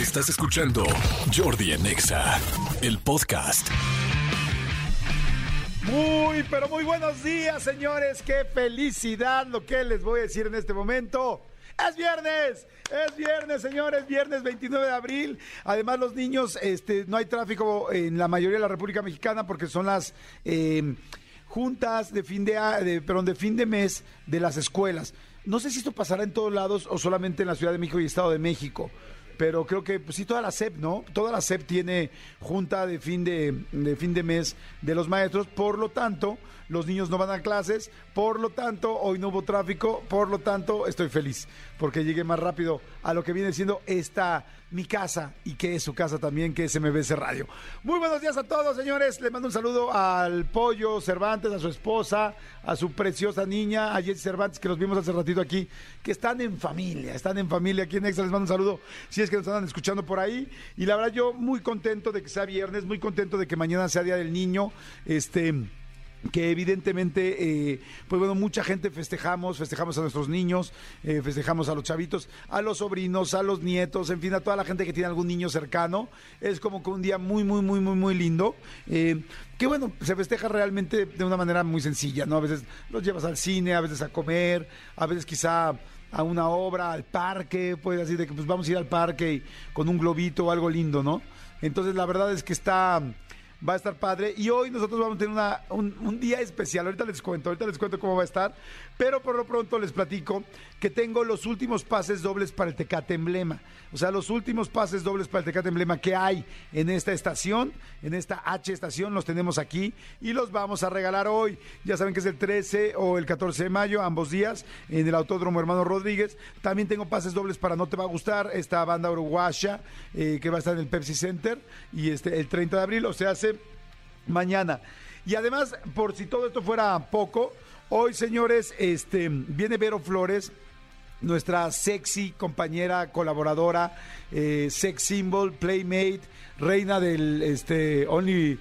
Estás escuchando Jordi en Exa, el podcast. Muy, pero muy buenos días, señores. Qué felicidad lo que les voy a decir en este momento. Es viernes, es viernes, señores, viernes 29 de abril. Además, los niños, este, no hay tráfico en la mayoría de la República Mexicana porque son las eh, juntas de fin de, de- de fin de mes de las escuelas. No sé si esto pasará en todos lados o solamente en la Ciudad de México y Estado de México. Pero creo que pues, sí, toda la SEP, ¿no? Toda la SEP tiene junta de fin de, de fin de mes de los maestros, por lo tanto, los niños no van a clases, por lo tanto, hoy no hubo tráfico, por lo tanto, estoy feliz, porque llegué más rápido a lo que viene siendo esta mi casa y que es su casa también, que es MBC Radio. Muy buenos días a todos, señores. Le mando un saludo al Pollo Cervantes, a su esposa, a su preciosa niña, a Jessy Cervantes, que los vimos hace ratito aquí, que están en familia, están en familia aquí en Extra. Les mando un saludo si es que nos andan escuchando por ahí. Y la verdad, yo muy contento de que sea viernes, muy contento de que mañana sea Día del Niño. Este que evidentemente, eh, pues bueno, mucha gente festejamos, festejamos a nuestros niños, eh, festejamos a los chavitos, a los sobrinos, a los nietos, en fin, a toda la gente que tiene algún niño cercano. Es como que un día muy, muy, muy, muy, muy lindo. eh, que bueno, se festeja realmente de una manera muy sencilla, ¿no? A veces los llevas al cine, a veces a comer, a veces quizá a una obra, al parque, puede decir de que pues vamos a ir al parque con un globito o algo lindo, ¿no? Entonces la verdad es que está va a estar padre. Y hoy nosotros vamos a tener una- un, día especial. Ahorita les cuento, ahorita les cuento cómo va a estar. Pero por lo pronto les platico que tengo los últimos pases dobles para el Tecate Emblema. O sea, los últimos pases dobles para el Tecate Emblema que hay en esta estación, en esta H estación, los tenemos aquí y los vamos a regalar hoy. Ya saben que es el 13 o el 14 de mayo, ambos días, en el Autódromo Hermano Rodríguez. También tengo pases dobles para No Te Va a Gustar, esta banda uruguaya eh, que va a estar en el Pepsi Center y este el 30 de abril, o sea, hace mañana. Y además, por si todo esto fuera poco, hoy, señores, este viene Vero Flores, nuestra sexy compañera, colaboradora, eh, sex symbol, playmate, reina del este Only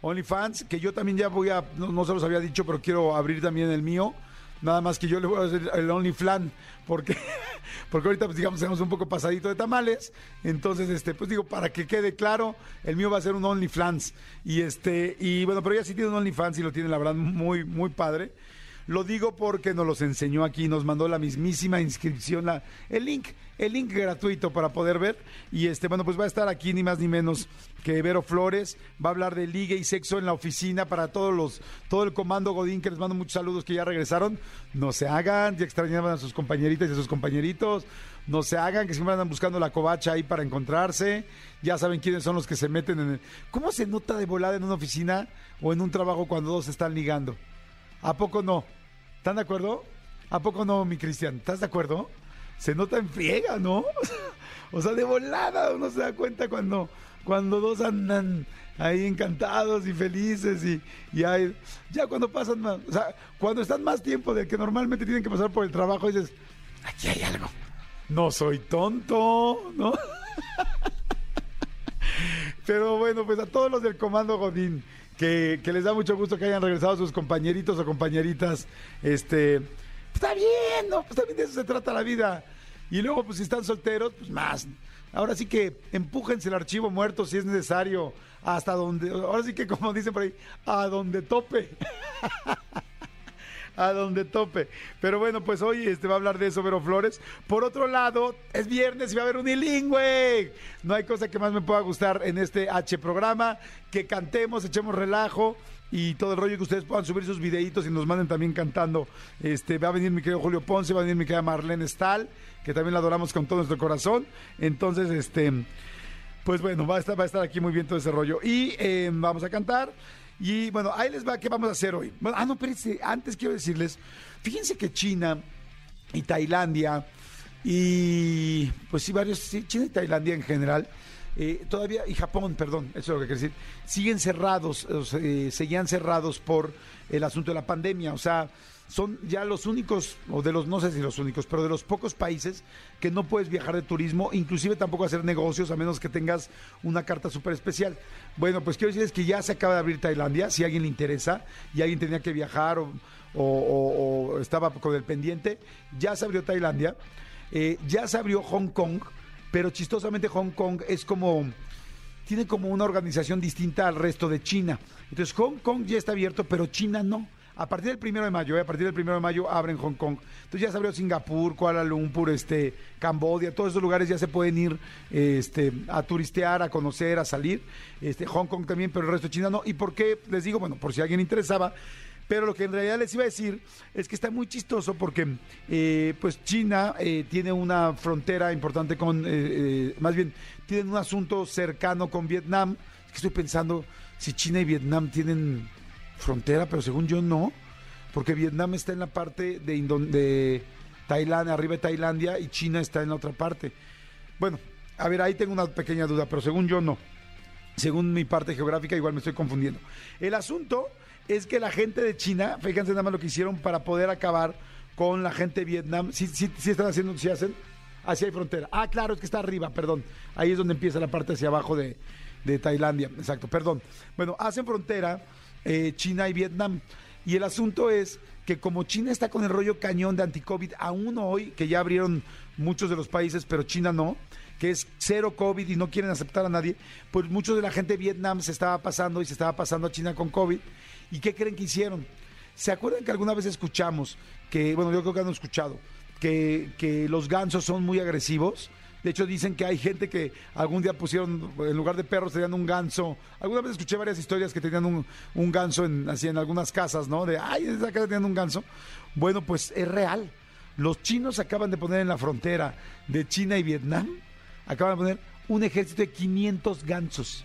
OnlyFans, que yo también ya voy a, no, no se los había dicho, pero quiero abrir también el mío. Nada más que yo le voy a hacer el OnlyFlan, porque, porque ahorita, pues digamos, estamos un poco pasadito de tamales. Entonces, este, pues digo, para que quede claro, el mío va a ser un OnlyFans. Y este, y bueno, pero ella sí tiene un OnlyFans y lo tiene, la verdad, muy, muy padre. Lo digo porque nos los enseñó aquí, nos mandó la mismísima inscripción, la, el link, el link gratuito para poder ver. Y este, bueno, pues va a estar aquí ni más ni menos que Vero Flores, va a hablar de liga y sexo en la oficina para todos los, todo el comando Godín, que les mando muchos saludos que ya regresaron. No se hagan, ya extrañaban a sus compañeritas y a sus compañeritos. No se hagan, que siempre andan buscando la covacha ahí para encontrarse. Ya saben quiénes son los que se meten en el... ¿Cómo se nota de volada en una oficina o en un trabajo cuando dos están ligando? ¿A poco no? ¿Están de acuerdo? ¿A poco no, mi Cristian? ¿Estás de acuerdo? Se nota en friega, ¿no? o sea, de volada uno se da cuenta cuando, cuando dos andan ahí encantados y felices y, y hay, ya cuando pasan más, o sea, cuando están más tiempo del que normalmente tienen que pasar por el trabajo, dices, aquí hay algo. No soy tonto, ¿no? Pero bueno, pues a todos los del Comando Godín, que, que les da mucho gusto que hayan regresado sus compañeritos o compañeritas, este, está bien, ¿no? Pues también de eso se trata la vida. Y luego, pues si están solteros, pues más. Ahora sí que empújense el archivo muerto si es necesario, hasta donde, ahora sí que como dicen por ahí, a donde tope. a donde tope. Pero bueno, pues hoy este va a hablar de eso Vero Flores. Por otro lado, es viernes y va a haber unilingüe. No hay cosa que más me pueda gustar en este H programa, que cantemos, echemos relajo y todo el rollo que ustedes puedan subir sus videitos y nos manden también cantando. Este va a venir mi querido Julio Ponce, va a venir mi querida Marlene Stahl, que también la adoramos con todo nuestro corazón. Entonces, este pues bueno, va a estar, va a estar aquí muy bien todo ese rollo. Y eh, vamos a cantar. Y bueno, ahí les va qué vamos a hacer hoy. Bueno, ah, no, espérense, antes quiero decirles, fíjense que China y Tailandia y pues sí, varios, sí, China y Tailandia en general, eh, todavía, y Japón, perdón, eso es lo que quiero decir, siguen cerrados, eh, seguían cerrados por el asunto de la pandemia. O sea, son ya los únicos, o de los, no sé si los únicos, pero de los pocos países que no puedes viajar de turismo, inclusive tampoco hacer negocios a menos que tengas una carta súper especial. Bueno, pues quiero decirles que ya se acaba de abrir Tailandia, si a alguien le interesa y alguien tenía que viajar o, estaba con el pendiente, ya se abrió Tailandia, eh, ya se abrió Hong Kong, pero chistosamente Hong Kong es como tiene como una organización distinta al resto de China. Entonces Hong Kong ya está abierto, pero China no. A partir del primero de mayo, ¿eh? a partir del primero de mayo abren Hong Kong. Entonces ya se abrió Singapur, Kuala Lumpur, este, Cambodia, todos esos lugares ya se pueden ir este, a turistear, a conocer, a salir. Este, Hong Kong también, pero el resto de China no. ¿Y por qué? Les digo, bueno, por si alguien interesaba, pero lo que en realidad les iba a decir es que está muy chistoso porque eh, pues China eh, tiene una frontera importante con, eh, más bien, tienen un asunto cercano con Vietnam. Es que estoy pensando si China y Vietnam tienen frontera, pero según yo no, porque Vietnam está en la parte de, de Tailandia, arriba de Tailandia, y China está en la otra parte. Bueno, a ver, ahí tengo una pequeña duda, pero según yo no. Según mi parte geográfica, igual me estoy confundiendo. El asunto es que la gente de China, fíjense nada más lo que hicieron para poder acabar con la gente de Vietnam. Sí, sí, sí están haciendo, sí hacen. Así hay frontera. Ah, claro, es que está arriba, perdón. Ahí es donde empieza la parte hacia abajo de, de Tailandia. Exacto, perdón. Bueno, hacen frontera eh, China y Vietnam. Y el asunto es que como China está con el rollo cañón de anti-COVID, aún hoy, que ya abrieron muchos de los países, pero China no, que es cero COVID y no quieren aceptar a nadie, pues muchos de la gente de Vietnam se estaba pasando y se estaba pasando a China con COVID. ¿Y qué creen que hicieron? ¿Se acuerdan que alguna vez escuchamos que, bueno, yo creo que han escuchado, que, que los gansos son muy agresivos? De hecho, dicen que hay gente que algún día pusieron, en lugar de perros, tenían un ganso. Alguna vez escuché varias historias que tenían un, un ganso en, así en algunas casas, ¿no? De, ay, en esa casa tenían un ganso. Bueno, pues es real. Los chinos acaban de poner en la frontera de China y Vietnam, acaban de poner un ejército de 500 gansos.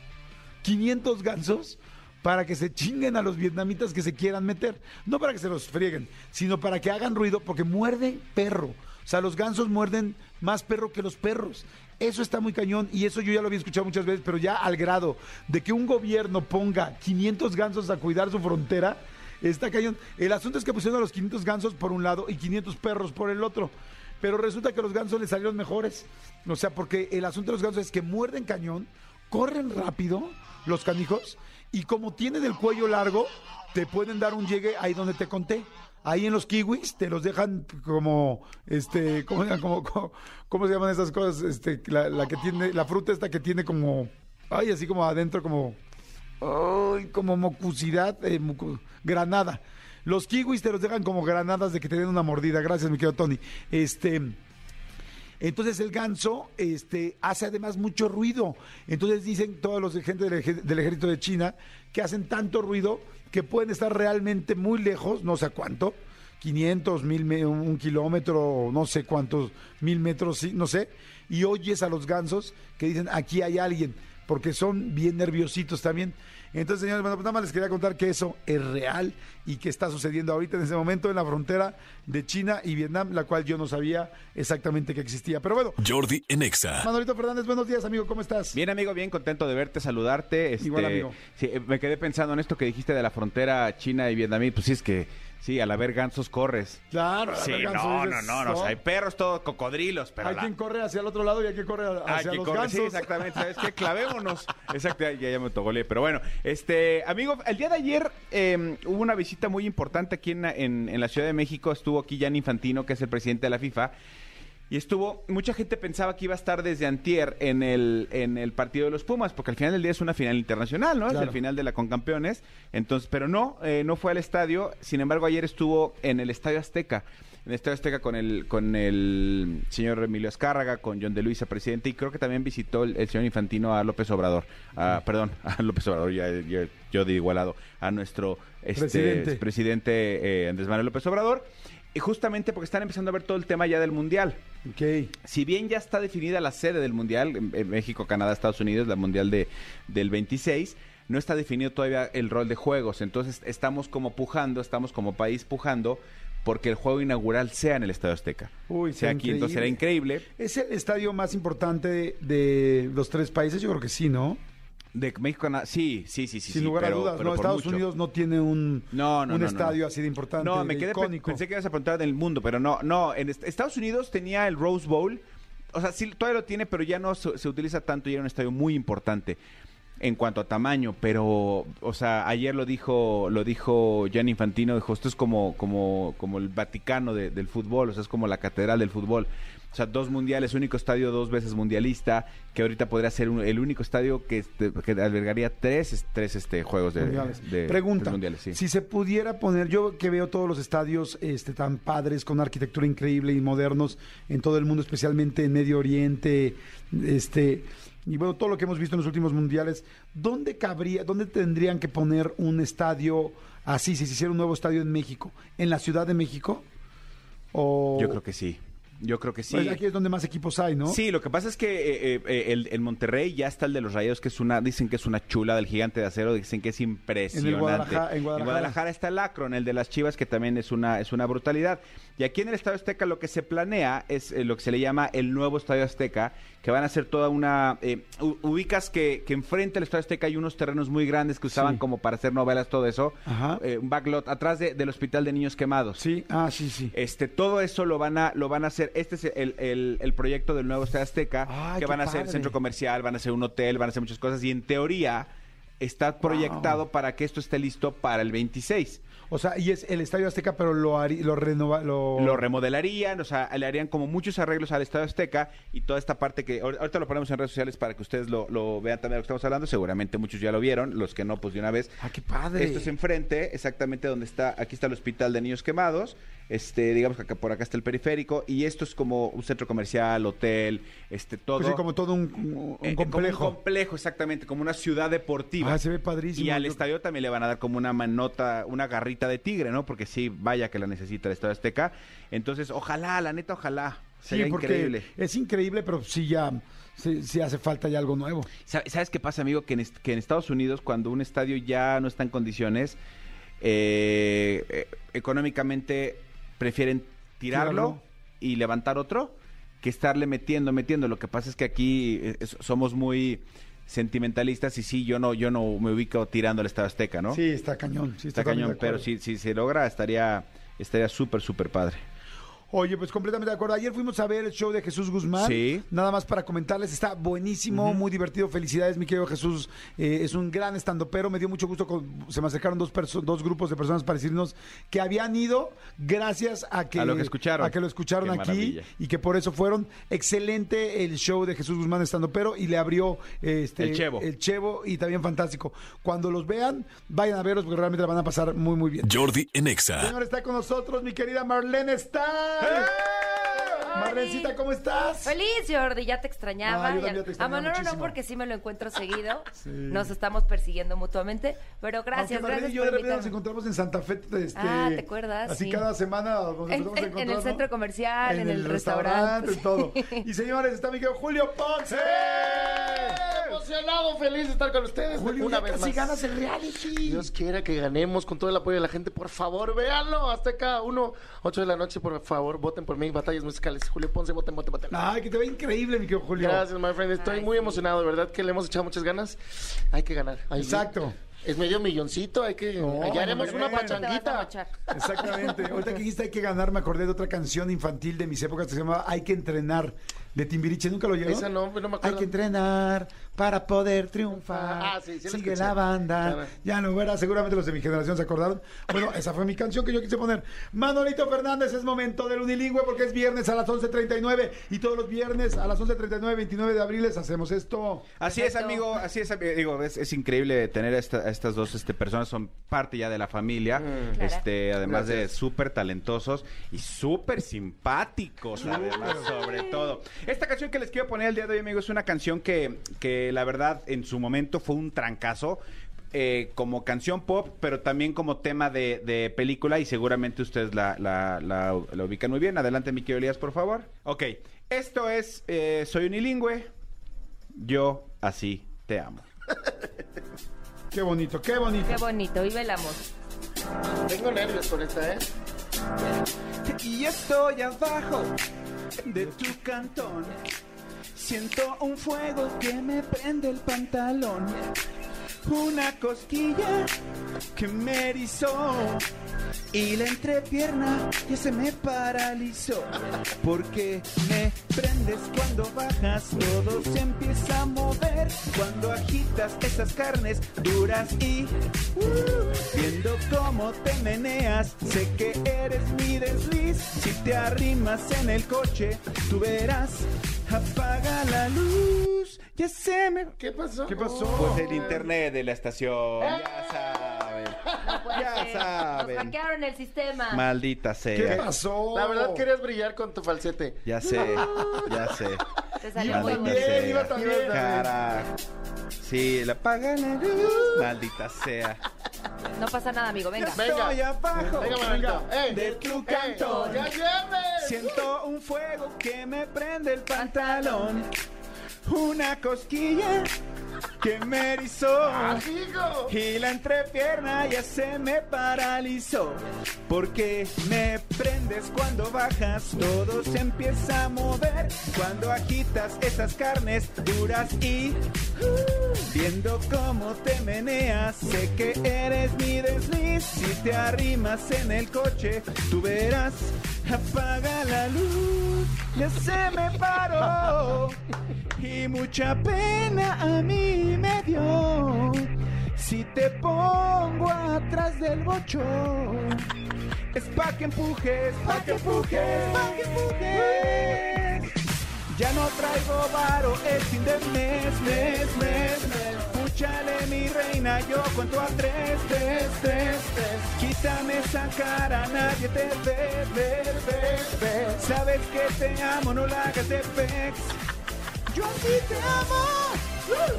500 gansos para que se chinguen a los vietnamitas que se quieran meter. No para que se los frieguen, sino para que hagan ruido, porque muerde perro. O sea, los gansos muerden más perro que los perros. Eso está muy cañón y eso yo ya lo había escuchado muchas veces, pero ya al grado de que un gobierno ponga 500 gansos a cuidar su frontera, está cañón. El asunto es que pusieron a los 500 gansos por un lado y 500 perros por el otro. Pero resulta que los gansos les salieron mejores. O sea, porque el asunto de los gansos es que muerden cañón, corren rápido los canijos y como tienen el cuello largo, te pueden dar un llegue ahí donde te conté ahí en los kiwis te los dejan como, este, ¿cómo, como, cómo, se llaman esas cosas? Este, la, que tiene, la fruta esta que tiene como, ay, así como adentro, como, ay, como mocusidad, eh, granada. Los kiwis te los dejan como granadas de que te den una mordida. Gracias, mi querido Tony. Este, entonces el ganso este, hace además mucho ruido. Entonces dicen todos los gente del, ejército de China que hacen tanto ruido que pueden estar realmente muy lejos, no sé cuánto, 500, mil, un kilómetro, no sé cuántos, mil metros, no sé, y oyes a los gansos que dicen, aquí hay alguien, porque son bien nerviositos también. Entonces, señores, bueno, pues nada más les quería contar que eso es real y que está sucediendo ahorita en ese momento en la frontera de China y Vietnam, la cual yo no sabía exactamente que existía. Pero bueno. Jordi Enexa. Manolito Fernández, buenos días, amigo, ¿cómo estás? Bien, amigo, bien contento de verte, saludarte. Este, Igual, amigo. Sí, me quedé pensando en esto que dijiste de la frontera China y Vietnam. Pues sí, es que Sí, al haber gansos corres. Claro, sí, no, no, no, no, hay perros todos cocodrilos, pero hay quien corre hacia el otro lado y hay quien corre hacia hay los corre, gansos. Sí, exactamente, ¿sabes qué? Clavémonos. Exacto, ya, ya me togolé, pero bueno, este, amigo, el día de ayer eh, hubo una visita muy importante aquí en, en, en la Ciudad de México, estuvo aquí Jan Infantino, que es el presidente de la FIFA, y estuvo, mucha gente pensaba que iba a estar desde antier en el, en el partido de los Pumas, porque al final del día es una final internacional, ¿no? Es el final de la Concampeones. Entonces, pero no, eh, no fue al estadio. Sin embargo, ayer estuvo en el Estadio Azteca. En el Estadio Azteca con el, con el señor Emilio Azcárraga, con John de Luisa, presidente, y creo que también visitó el, señor Infantino a López Obrador. perdón, a López Obrador, ya, yo de igualado, a nuestro este, presidente, eh, Andrés Manuel López Obrador. Y justamente porque están empezando a ver todo el tema ya del Mundial. Okay. Si bien ya está definida la sede del Mundial, en México, Canadá, Estados Unidos, la Mundial de, del 26, no está definido todavía el rol de juegos. Entonces estamos como pujando, estamos como país pujando porque el juego inaugural sea en el Estadio Azteca. Uy, sea aquí, entonces será increíble. ¿Es el estadio más importante de los tres países? Yo creo que sí, ¿no? De México, sí, sí, sí, sí. Sin lugar a dudas, no, Estados Unidos no tiene un, un estadio así de importante. No, me quedé, pensé que ibas a preguntar del mundo, pero no, no. En Estados Unidos tenía el Rose Bowl, o sea, sí, todavía lo tiene, pero ya no se, utiliza tanto y era un estadio muy importante en cuanto a tamaño, pero, o sea, ayer lo dijo, lo dijo Gianni Infantino, dijo, esto es como, como, como el Vaticano del fútbol, o sea, es como la catedral del fútbol. O sea, dos mundiales, único estadio dos veces mundialista, que ahorita podría ser un- el único estadio que, este, que albergaría tres, tres este, juegos de, mundiales. de- Pregunta, tres mundiales. Sí. si se pudiera poner, yo que veo todos los estadios este, tan padres, con arquitectura increíble y modernos en todo el mundo, especialmente en Medio Oriente, este, y bueno, todo lo que hemos visto en los últimos mundiales, ¿dónde cabría, dónde tendrían que poner un estadio así, si se hiciera un nuevo estadio en México? ¿En la Ciudad de México? O, Yo creo que sí. Yo creo que sí. Pues aquí es donde más equipos hay, ¿no? Sí, lo que pasa es que eh, eh, el, el Monterrey ya está el de los Rayados, que es una, dicen que es una chula del gigante de acero, dicen que es impresionante. Guadalajara- en Guadalajara. está el Akron, el de las Chivas, que también es una, es una brutalidad. Y aquí en el Estadio Azteca lo que se planea es eh, lo que se le llama el nuevo Estadio Azteca, que van a ser toda una... eh, ubicas que, que enfrente del Estadio Azteca hay unos terrenos muy grandes que usaban Sí. como para hacer novelas, todo eso. Ajá. Eh, un backlot atrás de- del Hospital de Niños Quemados. Sí, ah, sí, sí. Este, todo eso lo van a, lo van a hacer. Este es el, el- el proyecto del nuevo Estadio Azteca, Ay, que van a ser padre. centro comercial, van a ser un hotel, van a hacer muchas cosas. Y en teoría está proyectado para que esto esté listo para el 26. O sea, y es el Estadio Azteca, pero lo, harí- lo renova, lo... Lo remodelarían, o sea, le harían como muchos arreglos al Estadio Azteca y toda esta parte que ahor- ahorita lo ponemos en redes sociales para que ustedes lo, lo vean también de lo que estamos hablando. Seguramente muchos ya lo vieron, los que no, pues de una vez. Ah, qué padre. Esto es enfrente, exactamente donde está, aquí está el Hospital de Niños Quemados, este, digamos que acá, por acá está el periférico, y esto es como un centro comercial, hotel, este, todo. Pues sí, como todo un, un eh, como complejo. un complejo, exactamente, como una ciudad deportiva. Ah, se ve padrísimo. Y al estadio también le van a dar como una manota, una garrita de tigre, ¿no? Porque sí, vaya que la necesita el Estadio Azteca. Entonces, ojalá, la neta, ojalá. Sí, Sería porque increíble. es increíble, pero sí ya sí, sí hace falta ya algo nuevo. Sa- ¿Sabes qué pasa, amigo? Que en, que en Estados Unidos, cuando un estadio ya no está en condiciones, eh, eh, económicamente prefieren tirarlo, y levantar otro que estarle metiendo, metiendo. Lo que pasa es que aquí eh, es- somos muy sentimentalistas y sí, yo no, yo no me ubico tirando el Estadio Azteca, ¿no? Sí, está cañón. Sí, está cañón, pero si se logra, estaría estaría súper, súper padre. Oye, pues completamente de acuerdo. Ayer fuimos a ver el show de Jesús Guzmán. Sí. Nada más para comentarles, está buenísimo, muy divertido. Felicidades, mi querido Jesús. Eh, es un gran estandopero. Me dio mucho gusto. con- se me acercaron dos, dos grupos de personas para decirnos que habían ido gracias a que, A lo que escucharon. a que lo escucharon Qué aquí maravilla. y que por eso fueron. Excelente el show de Jesús Guzmán estandopero y le abrió este, El Chevo. el Chevo y también fantástico. Cuando los vean, vayan a verlos porque realmente la van a pasar muy, muy bien. Jordi en Exa. Señor, está con nosotros mi querida Marlene Star. Marlencita, ¿cómo estás? Feliz, Jordi, ya te extrañaba. Ah, yo Ya- te extrañaba a Manolo muchísimo. no, porque sí me lo encuentro seguido. Sí. Nos estamos persiguiendo mutuamente. Pero gracias, Aunque gracias y yo por de repente nos encontramos en Santa Fe. Este, Ah, ¿te acuerdas? Así Sí. cada semana nos En- en- el centro comercial, en el restaurante. en todo. Y señores, está mi querido Julio Ponce. Emocionado, feliz de estar con ustedes Julio, una vez casi más. ganas el reality. Dios quiera que ganemos con todo el apoyo de la gente. Por favor, véanlo. Hasta cada uno, 8 de la noche, por favor, voten por mí. Batallas musicales. Julio Ponce, voten, voten, voten. Ay, que te ve increíble, mi querido Julio. Gracias, my friend. Estoy Ay, muy sí. emocionado, de verdad que le hemos echado muchas ganas. Hay que ganar. Hay- Exacto. Es medio milloncito, hay que. No, ya haremos una pachanguita. Exactamente. Ahorita que dijiste hay que ganar, me acordé de otra canción infantil de mis épocas que se llamaba Hay que entrenar, de Timbiriche. ¿Nunca lo oyeron? Esa no, no me Hay acuerdo. que entrenar para poder triunfar. Ah, sí, sí Sigue la banda. Claro. Ya no verás, seguramente los de mi generación se acordaron. Bueno, esa fue mi canción que yo quise poner. Manolito Fernández, es momento del unilingüe porque es viernes a las 11.39 y todos los viernes a las 11.39, 29 de abril les hacemos esto. Así es, amigo, así es, ami- digo, es, es increíble tener a, esta- a estas dos este, personas, son parte ya de la familia, Mm. Claro. este, además de súper talentosos y súper simpáticos, además, sobre todo. Esta canción que les quiero poner el día de hoy, amigo, es una canción que, que la verdad en su momento fue un trancazo. eh, como canción pop, pero también como tema de, de película y seguramente ustedes la, la- la- la ubican muy bien. Adelante, mi querido Elías, por favor. Ok, esto es eh, Soy unilingüe, yo así te amo. Qué bonito, qué bonito. Qué bonito, vive el amor. Tengo nervios con esta, ¿eh? Y estoy abajo de tu cantón. Siento un fuego que me prende el pantalón. Una cosquilla que me erizó. Y la entrepierna ya se me paralizó. Porque me prendes cuando bajas, todo se empieza a mover cuando agitas esas carnes duras y uh, viendo cómo te meneas. Sé que eres mi desliz. Si te arrimas en el coche, tú verás. Apaga la luz. Ya se me. ¿Qué pasó? ¿Qué pasó? Pues el internet de la estación. Ya saben. No puede Ya ser. saben. Nos hackearon el sistema. Maldita ¿Qué sea. pasó? La verdad querías brillar con tu falsete. Ya sé, ya sé. Te salió Iba muy también, bonito. iba también. Carajo. Sí, la apaga la luz. Maldita sea. No pasa nada, amigo. Venga. Venga. Estoy abajo Venga. ¡Ey! de tu ¡Ey! cantón. ¡Ya lleves! Siento un fuego que me prende el pantalón. Una cosquilla que me erizó. ¡Amigo! Y la entrepierna ya se me paralizó. Porque me prendes cuando bajas, todo se empieza a mover. Cuando agitas esas carnes duras y uh, viendo cómo te meneas, sé que eres mi desliz. Si te arrimas en el coche, tú verás. Apaga la luz, ya se me paró. Y mucha pena a mí me dio. Si te pongo atrás del bocho, es pa' que empujes, pa' que empujes, pa' que empujes. Ya no traigo varo, es fin de mes, mes, mes. Púchale mi reina, yo cuento a tres, tres, tres, tres. Quítame esa cara, nadie te ve, ve, ve, ve. Sabes que te amo, no la hagas de pex. Yo así te amo,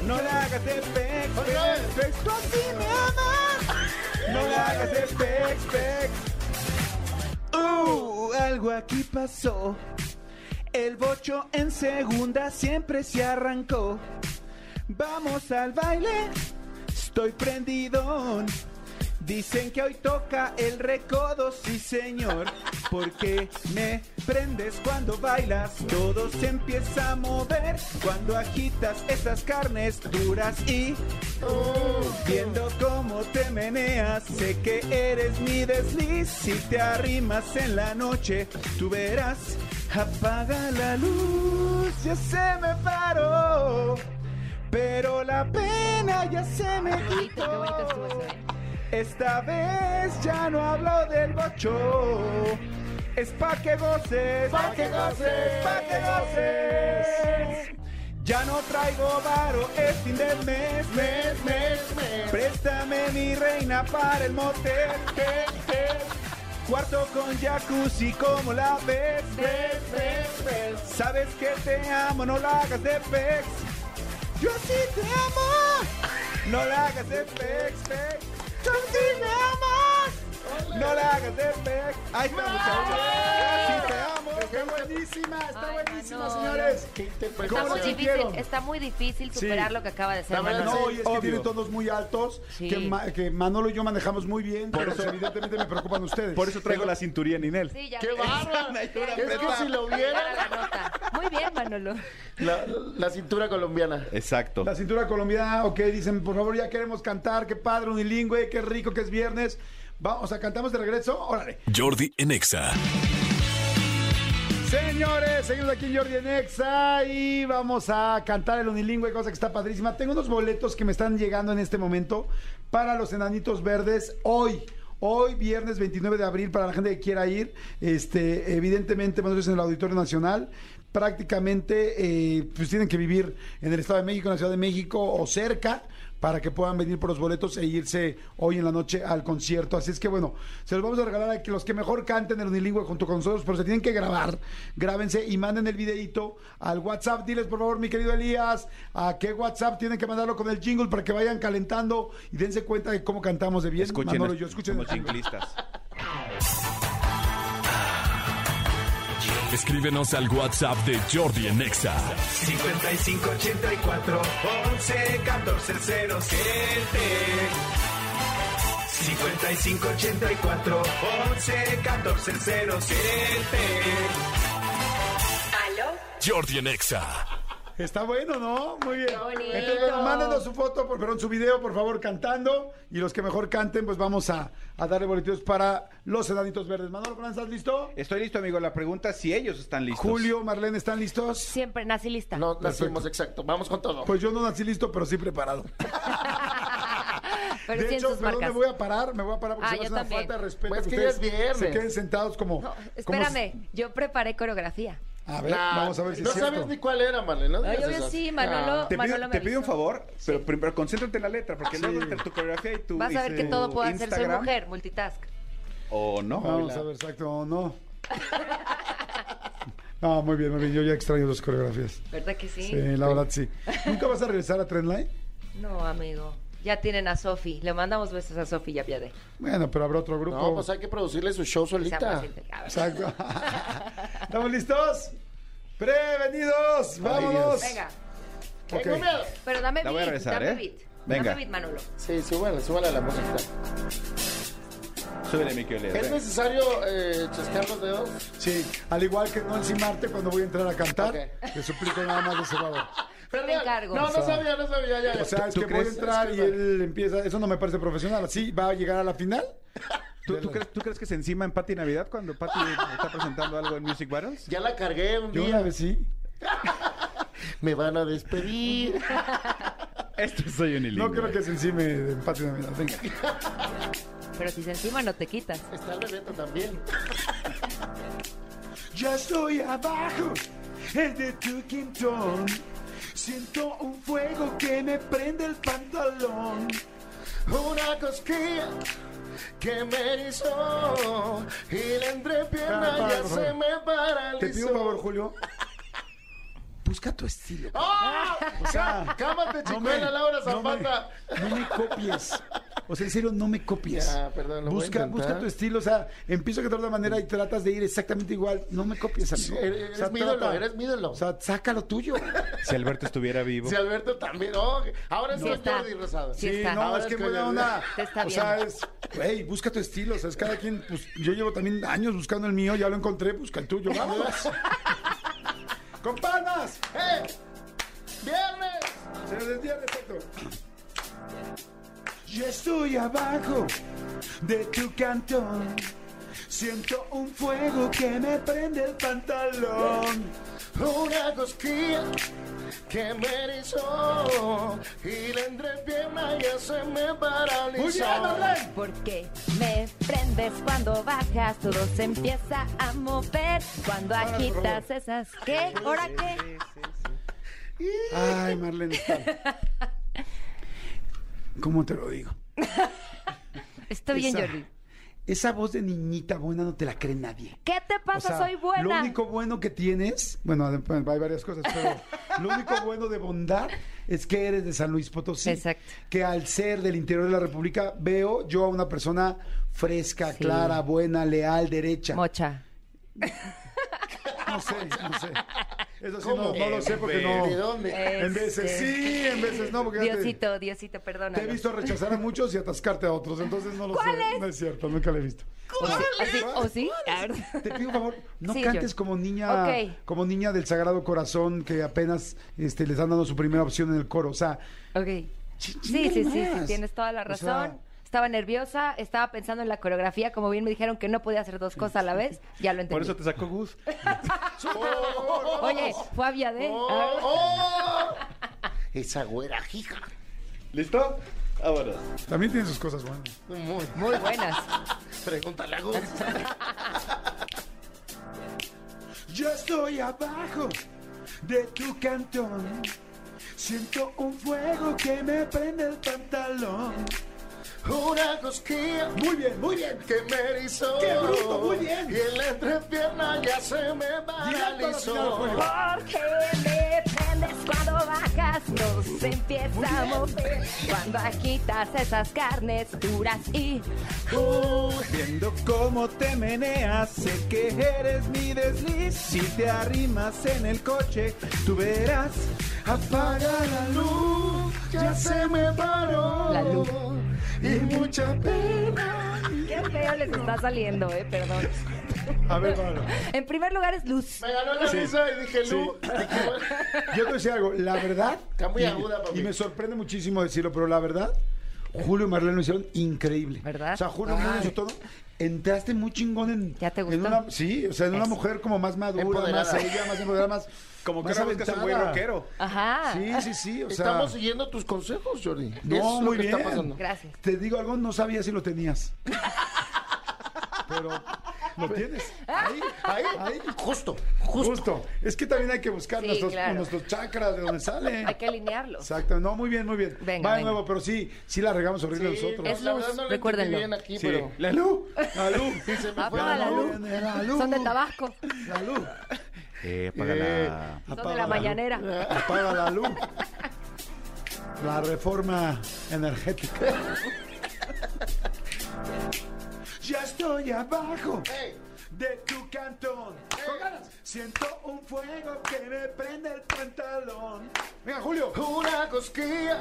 no la hagas de pex, pex, pex. Tú así me amas, no la hagas de pex, pex. Uh, algo aquí pasó. El bocho en segunda siempre se arrancó. Vamos al baile, estoy prendido. Dicen que hoy toca el recodo, sí señor, porque me prendes cuando bailas, todo se empieza a mover cuando agitas esas carnes duras y viendo cómo te meneas, sé que eres mi desliz, si te arrimas en la noche, tú verás, apaga la luz, ya se me paró, pero la pena ya se me quitó. Esta vez ya no hablo del bocho. Es pa' que goces, pa' que goces, pa' que goces. Ya no traigo varo, es fin de mes, mes, mes, mes. Préstame mi reina para el motel. Cuarto con jacuzzi, como la ves, ves, ves, ves. Sabes que te amo, no la hagas de pex. Yo sí te amo, no la hagas de pex, pex. Sí me amas, no la hagas de. Ahí está, muchachos. Yo sí te amo. ¡Qué buenísima! Está Ay, buenísima, Manolo. señores. ¿Qué ¿Cómo Está muy difícil, está muy difícil Sí. superar lo que acaba de hacer Manolo. No, y es que Obvio. tiene tonos muy altos, Sí. que, Ma- que Manolo y yo manejamos muy bien, pero eso- evidentemente me preocupan ustedes. Por eso traigo la cinturilla en Inel. Sí, ya ¡Qué ves. bárbaro! Me ayuda a Es que si lo vieran. Muy bien, Manolo. la, la cintura colombiana. Exacto. La cintura colombiana, ok, dicen, por favor, ya queremos cantar, qué padre, unilingüe, qué rico que es viernes. Vamos, a cantamos de regreso, órale. Jordi en Exa. Señores, seguimos aquí en Jordi en Exa y vamos a cantar el unilingüe, cosa que está padrísima. Tengo unos boletos que me están llegando en este momento para los enanitos verdes hoy. Hoy, viernes 29 de abril, para la gente que quiera ir, este, evidentemente, nosotros en el Auditorio Nacional, prácticamente, eh, pues tienen que vivir en el Estado de México, en la Ciudad de México o cerca, para que puedan venir por los boletos e irse hoy en la noche al concierto. Así es que bueno, se los vamos a regalar a que los que mejor canten el unilingüe junto con nosotros, pero se tienen que grabar. Grábense y manden el videito al WhatsApp. Diles por favor, mi querido Elías, a qué WhatsApp tienen que mandarlo con el jingle para que vayan calentando y dense cuenta de cómo cantamos de bien. Escuchen, Manolo yo, escuchen como el. Escríbenos al WhatsApp de Jordi en Exa. 5584 11 14 07 5584 11 14 07 Jordi en Exa. Está bueno, ¿no? Muy bien. Qué bonito. Entonces, bueno, mándenos su foto, por, perdón, su video, por favor, cantando. Y los que mejor canten, pues vamos a, a darle boletitos para los enanitos verdes. Manolo, Fran, ¿estás listo? Estoy listo, amigo. La pregunta es si ellos están listos. Julio, Marlene, ¿están listos? Siempre nací lista. No nacimos, exacto. Vamos con todo. Pues yo no nací listo, pero sí preparado. Pero de sí hecho, perdón, me voy a parar, me voy a parar porque Ah, se me hace una también. falta de respeto Pues que ustedes es viernes. se queden sentados como... No, como espérame, yo preparé coreografía. A ver, Nah, vamos a ver si No es cierto. sabes ni cuál era, Marlene. No esas. sí, Manolo. Ah. Te pido, Manolo me te pido un favor, pero primero concéntrate en la letra, porque Sí. luego entre tu coreografía y tu Vas a ver que todo puedo hacer. Soy mujer, multitask. O no. Vamos a ver, exacto, o no. No, muy bien, muy bien. Yo ya extraño dos coreografías. ¿Verdad que sí? Sí, la verdad sí. ¿Nunca vas a regresar a Trendline? No, amigo. Ya tienen a Sofi. Le mandamos besos a Sofi y a Piade. Bueno, pero habrá otro grupo. No, pues hay que producirle su show solita. Exacto. ¿Estamos listos? ¡Prevenidos! ¡Vámonos! Venga. Ok. Tengo miedo. Pero dame La voy a beat, regresar, dame ¿eh? beat. Venga. Dame beat, Manolo. Sí, súbale, súbale a la música. Súbele, mi querido. ¿Es necesario eh, chasquear los dedos? Sí, al igual que no encimarte cuando voy a entrar a cantar, Ok. te suplico nada más de ese favor. Perdón. encargo. No, no sabía, no sabía. Ya, ya. O sea, es ¿Tú que voy a crees? entrar y él empieza. Eso no me parece profesional. Así va a llegar a la final. ¿Tú, tú crees, ¿Tú crees que se encima en Pati Navidad cuando Pati está presentando algo en Music Battles? Ya la cargué un Yo día. una vez sí. Me van a despedir. Esto soy un No creo que se encime de Patio Navidad. Venga. Pero si se encima no te quitas. Está el Bebeto también. Ya estoy abajo de tu quintón. Siento un fuego que me prende el pantalón. Una cosquilla que me erizó y la entrepierna para, ya se me paralizó. Te pido un favor, Julio. Busca tu estilo. ¡Ah! O sea, Cámate, no chicuela, Laura no me- Zapata. No me copies. O sea, en serio, no me copies. Ya, perdón, lo voy a busca, busca tu estilo. O sea, empiezo a cantar de otra manera y tratas de ir exactamente igual. No me copies, amigo. Eres, O sea, mi ídolo, trata- eres mi ídolo. O sea, saca lo tuyo. Si Alberto estuviera vivo. Si Alberto también. oh, ahora Sí sí está. Jordi Rosado. Sí Sí, está. no, Ahora es es que buena onda. Está o sea, es, güey, busca tu estilo. O sea, es cada quien, pues yo llevo también años buscando el mío, ya lo encontré, busca el tuyo, vamos. ¡Con palmas! ¡Eh! ¡Viernes! Se exacto. Yo estoy abajo de tu cantón. Siento un fuego que me prende el pantalón. Una cosquilla que me erizó y la entrepierna ya se me paralizó. Muy bien, Marlene. Porque me prendes cuando bajas, todo se empieza a mover. Cuando agitas esas. ¿Qué? ¿Ahora qué? Ay, Marlene. ¿Cómo te lo digo? Está bien, Esa- Jordi. Esa voz de niñita buena no te la cree nadie. ¿Qué te O pasa? sea, Soy buena. Lo único bueno que tienes, bueno, hay varias cosas, pero lo único bueno de bondad es que eres de San Luis Potosí. Exacto. Que al ser del interior de la República, veo yo a una persona fresca, Sí. clara, buena, leal, derecha. Mocha. No sé, no sé. Eso sí, no, no lo sé porque no. ¿De dónde? En veces Este, sí, en veces no, porque te- Diosito, Diosito, perdónalo. te he visto rechazar a muchos y atascarte a otros, entonces no lo ¿Cuál sé. es? No es cierto, nunca lo he visto. ¿O sí? Te pido un favor, no Sí, cantes yo. como niña, como niña del Sagrado Corazón que apenas este, les han dado su primera opción en el coro. O sea, Ok. ch- Sí, sí, sí, sí, tienes toda la O razón. sea, Estaba nerviosa, estaba pensando en la coreografía, como bien me dijeron que no podía hacer dos cosas a la vez, ya lo entendí. Por eso te sacó Gus. Oye, fue a. ¡Oh! Ah, ¡Oh! Esa güera, hija. ¿Listo? Vámonos. también tiene sus cosas buenas. Muy. Muy buenas. Pregúntale a Gus. Yo estoy abajo de tu cantón. Siento un fuego que me prende el pantalón. Una cosquilla Muy bien, muy bien. que me erizó. ¡Qué bruto! Muy bien. Y en la entrepierna ya se me paralizó. Porque me prendes cuando bajas, no se empieza a mover. Cuando agitas esas carnes duras y Viendo cómo te meneas, sé que eres mi desliz. Si te arrimas en el coche, tú verás. Apaga la luz. Ya se me paró. La luz. Y mucha pena. qué feo les está saliendo, eh, perdón. A ver, Pablo. En primer lugar es Luz. Me ganó la risa y dije, Lu. dije, bueno, Yo te voy a decir algo, la verdad. Está muy y- aguda, papi. Y me sorprende muchísimo decirlo, pero la verdad, Julio y Marlene lo hicieron increíble. ¿Verdad? O sea, Julio Marlene hizo todo. Entraste muy chingón en. ¿Ya te en gustó? una- sí, o sea, en una mujer como más madura, Empoderada. más ella, más empoderada, más. Como que ahora buscas un güey rockero. Ajá. Sí, sí, sí. O sea, Estamos siguiendo tus consejos, Jordi. No, Eso es lo muy que bien. está pasando. Gracias. Te digo algo, no sabía si lo tenías. Pero lo tienes. Ahí, Ahí, ahí. justo, Justo. justo. Es que también hay que buscar Sí, nuestros, claro. nuestros chakras de donde sale. Hay que alinearlos. Exacto. No, muy bien, muy bien. Venga, Va de venga. nuevo, pero sí, sí la regamos horrible Sí, nosotros. Es la luz, no recuérdenlo. entendí bien aquí, Sí. pero... La luz. La luz. Sí, se me fue. Apaga la luz. La luz. Son de Tabasco. La luz. Eh, apágala. Son Apaga de la luz. mañanera. Apaga la luz. La reforma energética. Ya estoy abajo de tu cantón. Siento un fuego que me prende el pantalón. Venga, Julio. Una cosquilla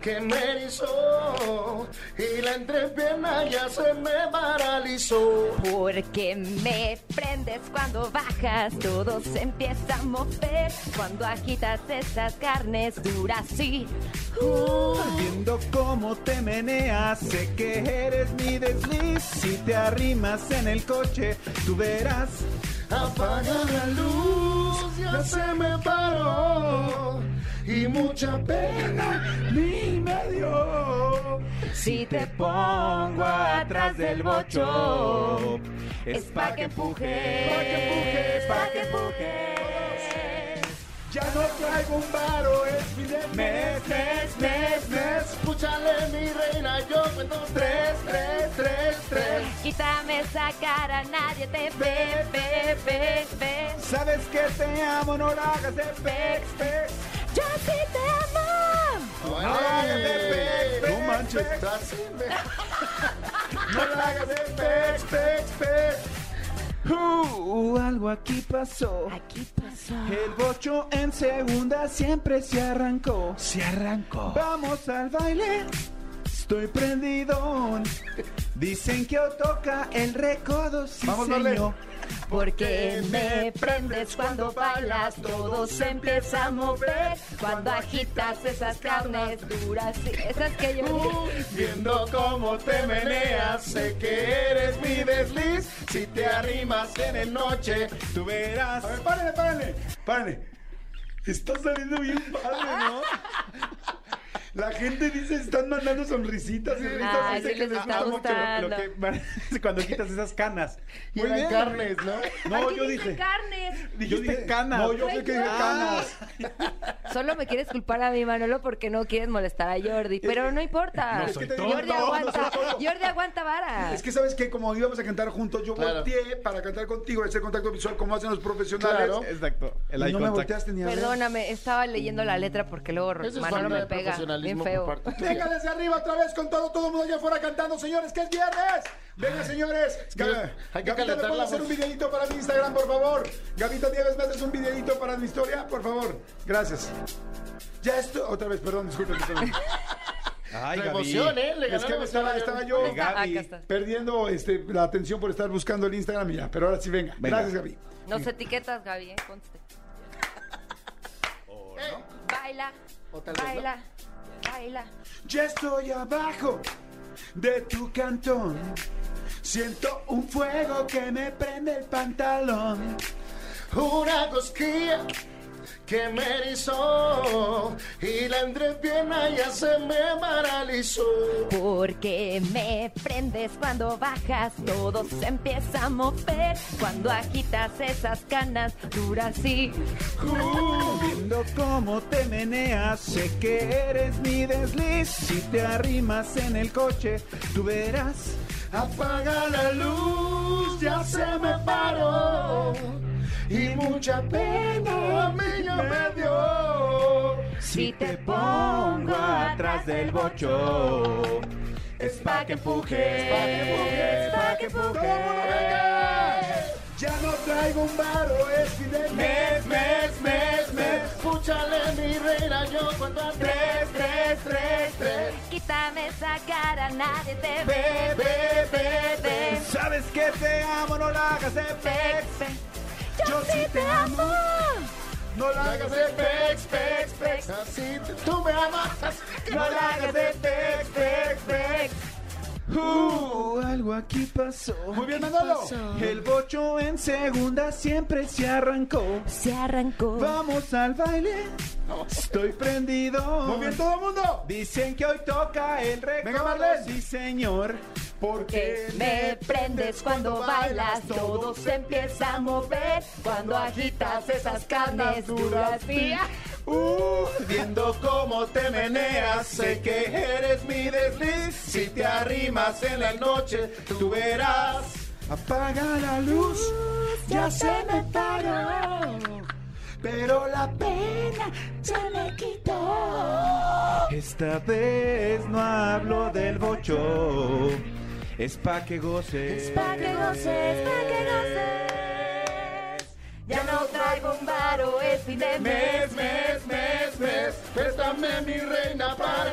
que me erizó y la entrepierna ya se me paralizó. Porque me prendes cuando bajas, todo se empieza a mover. Cuando agitas esas carnes duras, sí. Uh, Viendo cómo te meneas, sé que eres mi desliz. Si te arrimas en el coche, tú verás. Apaga la luz, ya se me paró y mucha pena Ni medio. si te pongo atrás del bocho, es pa' que empujes, pa' que empujes, pa' que empujes. Ya no traigo un varo, es fin de mes, mes, mes, mes. Escúchale mi reina, yo cuento tres, tres, tres, tres. Quítame esa cara, nadie te ve, ve, ve, ve. Sabes que te amo, no la hagas de pex, pex. Yo sí te amo. No manches. Así me- No la hagas de pex, pex, pex. Uh, algo aquí pasó. Aquí pasó. El bocho en segunda siempre se arrancó. Se arrancó. Vamos al baile. Estoy prendido. Dicen que toca el recodo, sí Vamos, señor. Porque me prendes cuando bailas, todo se empieza a mover. Cuando agitas esas carnes duras, esas que yo. Viendo cómo te meneas, sé que eres mi desliz. Si te arrimas en el noche, tú verás. A ver, párenle, párenle, párenle. Está saliendo bien padre, ¿no? La gente dice, están mandando sonrisitas y risas. Ay, dice sí que les está gusta mucho. Lo que cuando quitas esas canas. Y Muy eran bien. carnes, ¿no? No, Aquí yo dije. carnes. Yo dije canas. No, yo sé que dije Ah. canas. Solo me quieres culpar a mí, Manolo, porque no quieres molestar a Jordi. Pero no importa. No soy tonto, Jordi no aguanta. Jordi aguanta vara. Es que sabes que como íbamos a cantar juntos, yo Claro. volteé para cantar contigo, ese contacto visual como hacen los profesionales. Claro. Exacto. El Y no me volteaste ni a. Perdóname, estaba leyendo la letra porque luego Manolo me de Bien feo. por parte. Venga desde arriba otra vez con todo, todo el mundo allá afuera cantando, señores, que es viernes. Venga, señores. Ga- Hay que Gavita, ¿me puedes hacer un videito para mi Instagram, por favor? Gavita Nieves, ¿me haces un videito para mi historia? Por favor. Gracias. Ya esto, otra vez, perdón, disculpen. Ay, La emoción, ¿eh? Le Es que estaba, estaba yo perdiendo este, la atención por estar buscando el Instagram ya. Pero ahora sí, venga. Venga. Gracias, Gaby. Nos etiquetas, Gaby, ¿eh? Conste. Baila, O tal vez no. Ya estoy abajo de tu cantón. Siento un fuego que me prende el pantalón. Una cosquilla que me erizó y la entrepierna ya se me paralizó. Porque me prendes cuando bajas, todo se empieza a mover. Cuando agitas esas canas duras y Uh, viendo cómo te meneas, sé que eres mi desliz. Si te arrimas en el coche, tú verás. Apaga la luz, ya se me paró y mucha pena Si te pongo atrás del bocho, es pa' que empujes, pa' que empujes, pa' que empujes. Ya no traigo un varo, es fin de mes, mes, mes, mes. Escúchale mi reina, yo cuento a tres, tres, tres, tres. quítame esa cara, nadie te ve. Ve, ve, ve. Sabes que te amo, no la hagas de. Yo sí te amo. No la hagas de pex, pex, pex. Así tú me amas. No la hagas de pex, pex, pex. Uh, algo aquí pasó. Muy bien, Manolo. El bocho en segunda siempre se arrancó. Se arrancó. Vamos al baile. Estoy prendido. Muy bien, todo el mundo. Dicen que hoy toca el récord. Venga, Marlene. Sí, señor. Que me prendes cuando bailas, todo se empieza a mover. Cuando agitas esas carnes duras. Uh, viendo cómo te meneas, sé que eres mi desliz. Si te arrimas en la noche, tú verás. Apaga la luz, ya se me paró. Pero la pena se me quitó. Esta vez no hablo del bocho. Es pa' que goces. Es pa' que goces, pa' que goces. Ya no traigo un varo, es fin de mes, mes, mes, mes. Préstame mi reina para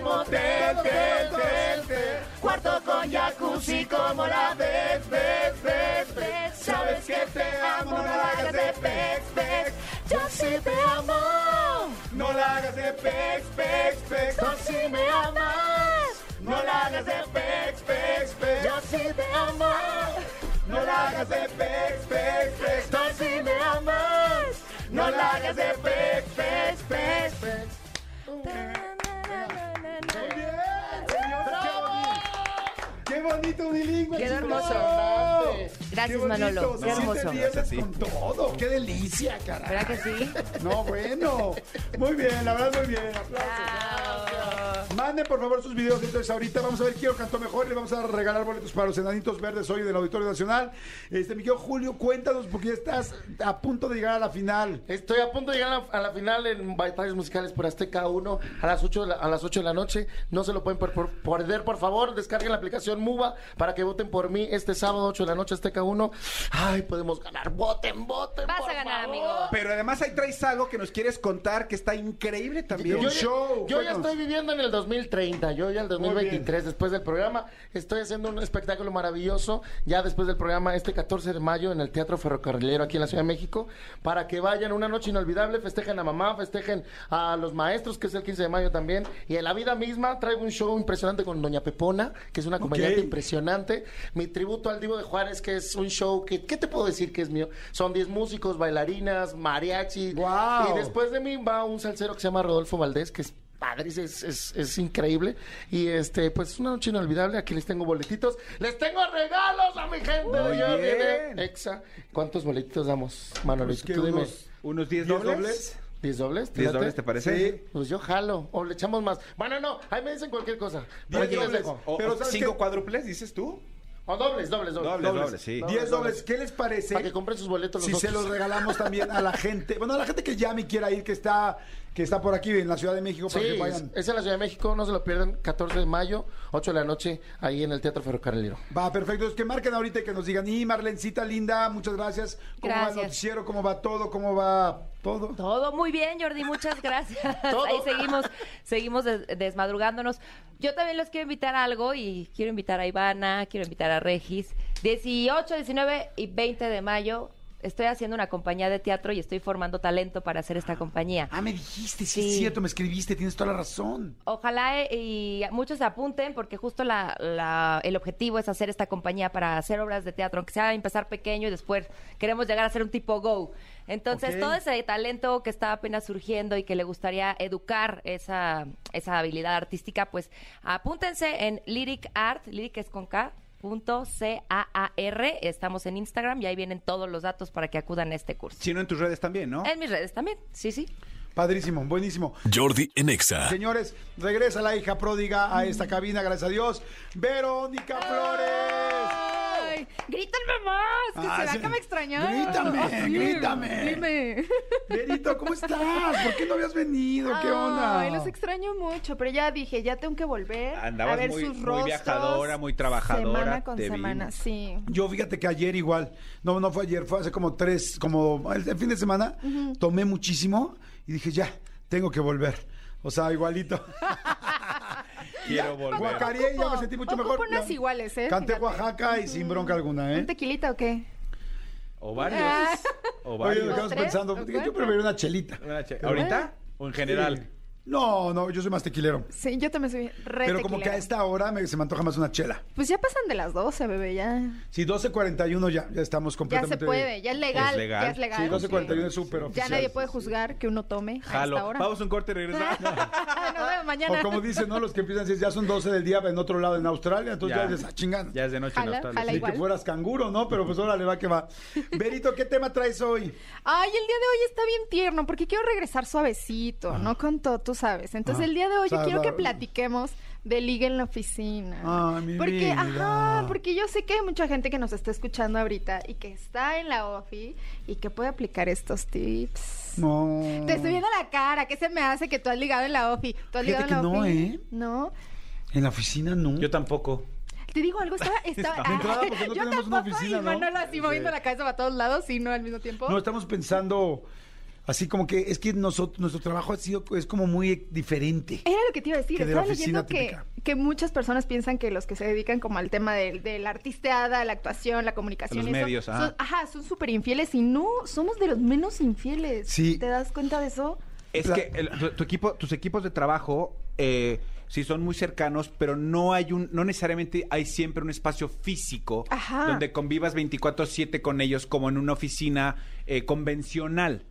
Qué Gracias, bonito. Manolo. Se Qué hermoso. Sí. con todo. Qué delicia, cara. ¿Verdad que sí? No, bueno. Muy bien, la verdad, muy bien. Aplausos. Manden por favor sus videos. Entonces, ahorita vamos a ver quién cantó mejor. y Le vamos a regalar boletos para los enanitos verdes hoy del Auditorio Nacional. Este, mi querido Julio, cuéntanos porque ya estás a punto de llegar a la final. Estoy a punto de llegar a la, a la final en Batallas Musicales por Azteca 1 a las 8 de la, a las 8 de la noche. No se lo pueden per- por- perder, por favor. Descarguen la aplicación MUBA para que voten por mí este sábado 8 de la noche Azteca 1. Ay, podemos ganar. Voten, voten. Vas por a ganar, favor. amigo. Pero además ahí traes algo que nos quieres contar que está increíble también. Yo- show, yo ya estoy viviendo en el 2030, yo ya el 2023, después del programa, estoy haciendo un espectáculo maravilloso, ya después del programa, este 14 de mayo, en el Teatro Ferrocarrilero aquí en la Ciudad de México, para que vayan una noche inolvidable, festejen a mamá, festejen a los maestros, que es el 15 de mayo también, y en la vida misma traigo un show impresionante con Doña Pepona, que es una comediante Ok. impresionante, mi tributo al Divo de Juárez, que es un show que, ¿qué te puedo decir que es mío? Son 10 músicos, bailarinas, mariachi, Guau. y después de mí va un salsero que se llama Rodolfo Valdés, que es padre, es, es, es increíble. Y este, pues es una noche inolvidable. Aquí les tengo boletitos. ¡Les tengo regalos a mi gente! Muy bien. viene Exa. ¿Cuántos boletitos damos, Manolito? Pues que Tú dime. unos Unos 10 ¿Diez dobles. dobles? ¿Diez dobles? 10 late? dobles, ¿te parece? Sí. Pues yo jalo. O le echamos más. Bueno, no. Ahí me dicen cualquier cosa. Pero Diez aquí les dobles. dejo. O, Pero o ¿sabes cinco qué? cuádruples, dices tú. O dobles, dobles, dobles. Dobles, dobles, sí. 10 dobles. ¿Qué les parece? Para que compren sus boletos los Si se otros. los regalamos también a la gente, bueno, a la gente que llame y quiera ir, que está, que está por aquí en la Ciudad de México, para Sí, que es, vayan. es en la Ciudad de México, no se lo pierdan, 14 de mayo, 8 de la noche, ahí en el Teatro Ferrocarrilero. Va, perfecto. Es que marquen ahorita y que nos digan, y Marlencita linda, muchas gracias. ¿Cómo va el Gracias. noticiero? ¿Cómo va todo? ¿Cómo va todo? Todo muy bien, Jordi, muchas gracias. Todo. Ahí seguimos, seguimos des- desmadrugándonos. Yo también los quiero invitar a algo y quiero invitar a Ivana, quiero invitar a Regis. 18, 19 y 20 de mayo estoy haciendo una compañía de teatro y estoy formando talento para hacer esta compañía. Ah, me dijiste, sí, Sí. es cierto, me escribiste, tienes toda la razón. Ojalá eh, y muchos se apunten porque justo la, la- el objetivo es hacer esta compañía para hacer obras de teatro, aunque sea empezar pequeño y después queremos llegar a ser un tipo go. Entonces, todo ese talento que está apenas surgiendo y que le gustaría educar esa, esa habilidad artística, pues apúntense en Lyric Art, Lyric es con K, punto C-A-A-R, estamos en Instagram y ahí vienen todos los datos para que acudan a este curso. Si no, en tus redes también, ¿no? En mis redes también, sí, sí. Padrísimo, buenísimo. Jordi en Exa. Señores, regresa la hija pródiga a esta cabina, gracias a Dios. Verónica Flores. Ay, grítenme más, que Ah, será sí. que me extrañaron. Grítame, Sí, grítame. Dime. Verito, ¿cómo estás? ¿Por qué no habías venido? ¿Qué onda? Ay, los extraño mucho, pero ya dije, ya tengo que volver Andabas a ver muy- sus muy rostros. viajadora, muy trabajadora, Semana con te semana, sí. Yo fíjate que ayer igual, no, no fue ayer, fue hace como tres, como el, el fin de semana, tomé muchísimo y dije, ya, tengo que volver. O sea, igualito. Quiero volver. Guacareé y ya me sentí mucho mejor. unas iguales, ¿eh? Canté Fíjate. Oaxaca y sin bronca alguna, ¿Un ¿eh? tequilita o qué? O varios. Ah. O Oye, varios. nos quedamos ¿Tres? pensando, ¿O yo cuatro? prefiero una chelita. Una che- ¿Ahorita? ¿O en general? No, no, yo soy más tequilero. Sí, yo también soy re Pero como que a tequilera. esta hora me- se me antoja más una chela. Pues ya pasan de las 12, bebé, ya. Sí, 12.41 ya, ya estamos Ya completamente... se puede, ya es legal. Es legal. Ya es legal. Sí, 12.41 es súper Ya oficial. nadie puede juzgar que uno tome a Jalo. esta hora. Vamos a un corte y regresamos. Nos vemos mañana. O como dicen, ¿no? Los que empiezan a decir, ya son 12 del día en otro lado, en Australia, entonces ya, Ya. ya les chingan. Ya es de noche en Jala, Australia. jala sí. Ni que igual. fueras canguro, ¿no? Pero pues ahora le va que va. Berito, ¿qué tema traes hoy? Ay, el día de hoy está bien tierno porque quiero regresar suavecito, no con todo, tú sabes. Entonces, Ah. el día de hoy yo quiero que platiquemos de liga en la oficina. Ay, mi porque, vida. ajá, porque yo sé que hay mucha gente que nos está escuchando ahorita y que está en la OFI y que puede aplicar estos tips. No. Te estoy viendo la cara, ¿qué se me hace que tú has ligado en la OFI? ¿Tú has Fíjate ligado en que la no, OFI? ¿eh? No. En la oficina no. Yo tampoco. Te digo algo, estaba... estaba De entrada, porque no yo tenemos una tampoco, oficina, y ¿no? Manolo así moviendo la cabeza para todos lados y no al mismo tiempo. No, estamos pensando así como que es que nosotros, nuestro trabajo ha sido, es como muy diferente. Era lo que te iba a decir. Que de la Estaba oficina leyendo que, que muchas personas piensan que los que se dedican como al tema del- de, la artisteada, la actuación, la comunicación, Los eso, medios, ajá. son, ajá, son súper infieles y no, somos de los menos infieles. Sí. ¿Te das cuenta de eso? Es La- que el- tu, tu equipo, tus equipos de trabajo eh, sí son muy cercanos, pero no hay un, no necesariamente hay siempre un espacio físico Ajá. donde convivas 24/7 con ellos como en una oficina eh, convencional.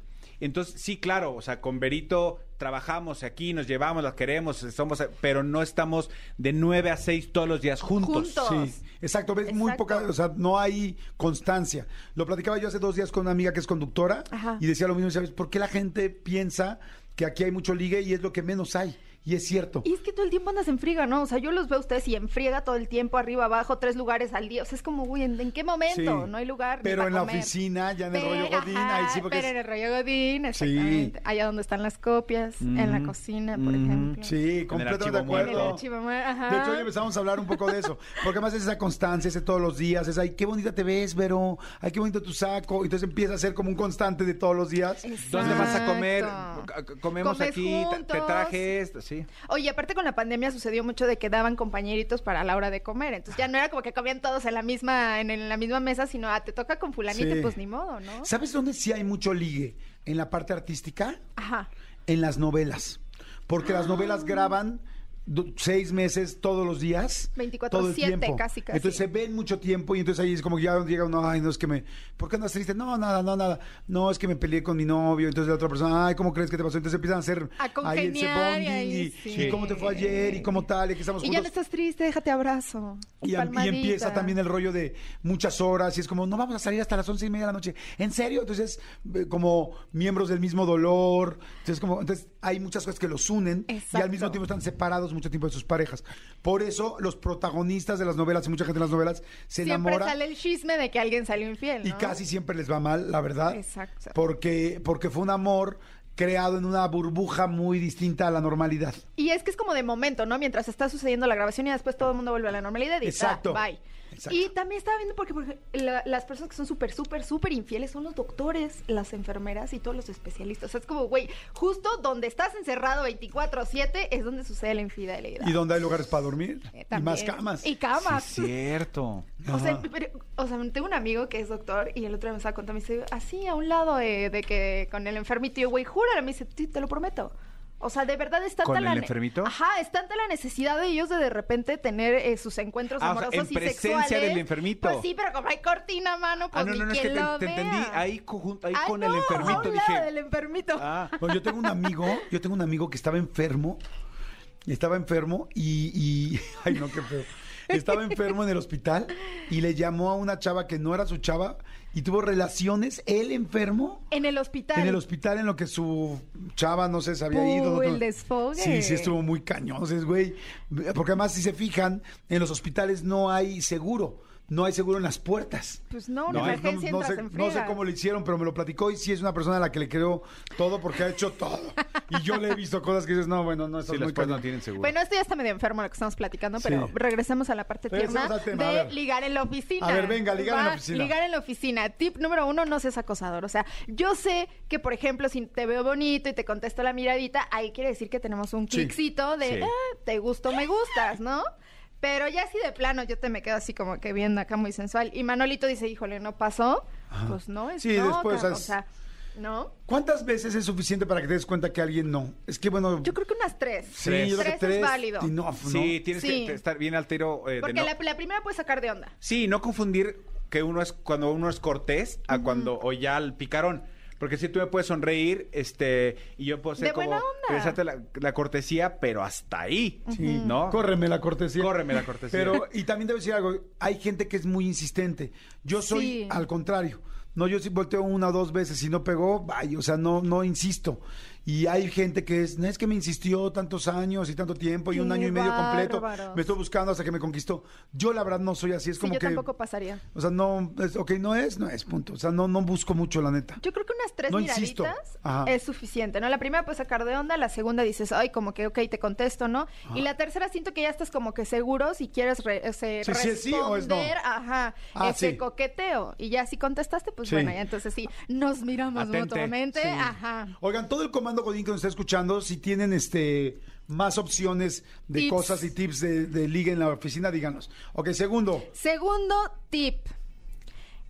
Entonces, sí, claro, o sea, con Berito trabajamos aquí, nos llevamos, las queremos, somos, pero no estamos de 9 a 6 todos los días juntos. Juntos. Sí, exacto, ves muy poca, o sea, no hay constancia. Lo platicaba yo hace dos días con una amiga que es conductora Ajá. y decía lo mismo, ¿sabes? ¿Por qué la gente piensa que aquí hay mucho ligue y es lo que menos hay? Y es cierto. Y es que todo el tiempo andas en friega, ¿no? O sea, yo los veo a ustedes y en friega todo el tiempo, arriba, abajo, tres lugares al día. O sea, es como, güey, ¿en, en qué momento? Sí. No hay lugar. Pero para en la oficina, ya en el rollo Godín, ajá, ahí sí porque Pero es- en el rollo Godín, Sí. Allá donde están las copias, en la cocina, por ejemplo. Sí, completamente de archivo En el acuerdo. archivo, ajá. De hecho, hoy empezamos a hablar un poco de eso. Porque además es esa constancia, ese todos los días. Es, ay, qué bonita te ves, Vero. Ay, qué bonito tu saco. Y entonces empieza a ser como un constante de todos los días. ¿Dónde vas a comer? Exacto. Comemos Comes aquí, te- traje esto, sí. Oye, aparte con la pandemia sucedió mucho de que daban compañeritos para la hora de comer. Entonces ya no era como que comían todos en la misma, en, en la misma mesa, sino ah, te toca con fulanito, Sí. pues ni modo, ¿no? ¿Sabes dónde sí hay mucho ligue? En la parte artística, Ajá. en las novelas. Porque las novelas graban do- seis meses todos los días. 24/7, todo el tiempo. casi, casi. Entonces se ven mucho tiempo y entonces ahí es como que ya llega uno, ay, no es que me. ¿Por qué andas triste? No, nada, no, nada. No, es que me peleé con mi novio. Entonces la otra persona, ay, ¿cómo crees que te pasó? Entonces empiezan a hacer A ahí ese bonding ahí y, sí. y cómo te fue ayer y cómo tal, y aquí estamos Y ya no estás triste, déjate abrazo. Y, empieza también el rollo de muchas horas y es como, no vamos a salir hasta las once y media de la noche. ¿En serio? Entonces, eh, como miembros del mismo dolor. Entonces, como, entonces hay muchas cosas que los unen y al mismo tiempo están separados mucho tiempo de sus parejas. Por eso los protagonistas de las novelas y mucha gente en las novelas se Siempre enamora sale el chisme de que alguien salió infiel, y casi siempre les va mal, la verdad. Exacto. Porque, porque fue un amor creado en una burbuja muy distinta a la normalidad. Y es que es como de momento, ¿no? Mientras está sucediendo la grabación y después todo el mundo vuelve a la normalidad y Exacto. bye. Exacto. Y también estaba viendo porque, porque la- las personas que son súper, súper, súper infieles son los doctores, las enfermeras y todos los especialistas. O sea, es como, güey, justo donde estás encerrado 24-7 es donde sucede la infidelidad. Y donde hay lugares para dormir. Eh, y más camas. Y camas. Sí, cierto. O sea, pero- o sea, tengo un amigo que es doctor y el otro día me estaba contando, me dice, así a un lado de, de que con el enfermito, y yo, güey, júralo, me dice, sí, te lo prometo. O sea, de verdad está ¿Con el la enfermito? Ajá, es tanta la necesidad de ellos de de repente tener eh, sus encuentros Ah, amorosos en y presencia sexuales. del enfermito. Pues sí, pero como hay cortina, mano, pues ah, no, no, no, es que te, entendí. Ahí, conjunto, ahí Ay, con el no, enfermito un dije. del enfermito. Ah, Bueno, yo tengo un amigo, yo tengo un amigo que estaba enfermo, estaba enfermo y, y- ay no, qué feo. Estaba enfermo en el hospital y le llamó a una chava que no era su chava y tuvo relaciones, él enfermo, En el hospital. en el hospital en lo que su chava, no sé, se había Puh, ido. el desfogue. Sí, sí, estuvo muy cañón, o sea, es, güey. Porque además, si se fijan, en los hospitales no hay seguro. No hay seguro en las puertas. Pues no, una No, emergencia no, entras sé, no sé cómo lo hicieron, pero me lo platicó y sí es una persona a la que le creo todo porque ha hecho todo. Y yo le he visto cosas que dices, no, bueno, no, sí, muy las no tienen seguro. Bueno, esto ya está medio enfermo lo que estamos platicando, pero Sí. regresemos a la parte tierna tema, de ligar en la oficina. A ver, venga, ligar en la oficina. Ligar en la oficina. Tip número uno, no seas acosador. O sea, yo sé que, por ejemplo, si te veo bonito y te contesto la miradita, ahí quiere decir que tenemos un Sí. cliccito de, Sí. "Ah, te gusto, me gustas, ¿no? Pero ya así de plano yo te me quedo así como que viendo acá muy sensual. Y Manolito dice, híjole, ¿no pasó? Pues no, es Sí, no, después, o sea, ¿no? ¿Cuántas veces es suficiente para que te des cuenta que alguien no? Es que bueno. Yo creo que unas tres. sí, yo creo que Tres es tres. válido. enough, ¿no? Sí, tienes Sí. que estar bien al tiro. eh, de Porque no- la, la primera puede sacar de onda. Sí, no confundir que uno es cuando uno es cortés a cuando o ya al picarón. Porque si tú me puedes sonreír, este, y yo puedo ser De como buena onda. regresarte la, la cortesía, pero hasta ahí, Sí, ¿no? Córreme la cortesía. Córreme la cortesía. Pero, y también debo decir algo, hay gente que es muy insistente. Yo soy Sí. al contrario. No, yo sí volteo una o dos veces y no pegó, vaya, o sea, no, no insisto. Y hay gente que es, no es que me insistió tantos años y tanto tiempo y un año y medio completo. Me estoy buscando hasta que me conquistó. Yo la verdad no soy así, es Sí, como yo que... tampoco pasaría. O sea, no, es, ok, no es, no es, punto. O sea, no, no busco mucho, la neta. Yo creo que unas tres No miraditas es suficiente, ¿no? La primera puedes sacar de onda, la segunda dices, ay, como que, ok, te contesto, ¿no? Y la tercera siento que ya estás como que seguro si quieres re- ese, Sí, sí es sí o es no. responder, ajá, Ah, ese sí. coqueteo. Y ya si contestaste, pues Sí. bueno, ya entonces sí, nos miramos Atente. mutuamente, Sí. ajá. Oigan, todo el comando Godín que nos está escuchando, si tienen este más opciones de Tips. cosas y tips de, de liga en la oficina, díganos. Ok, segundo. Segundo tip.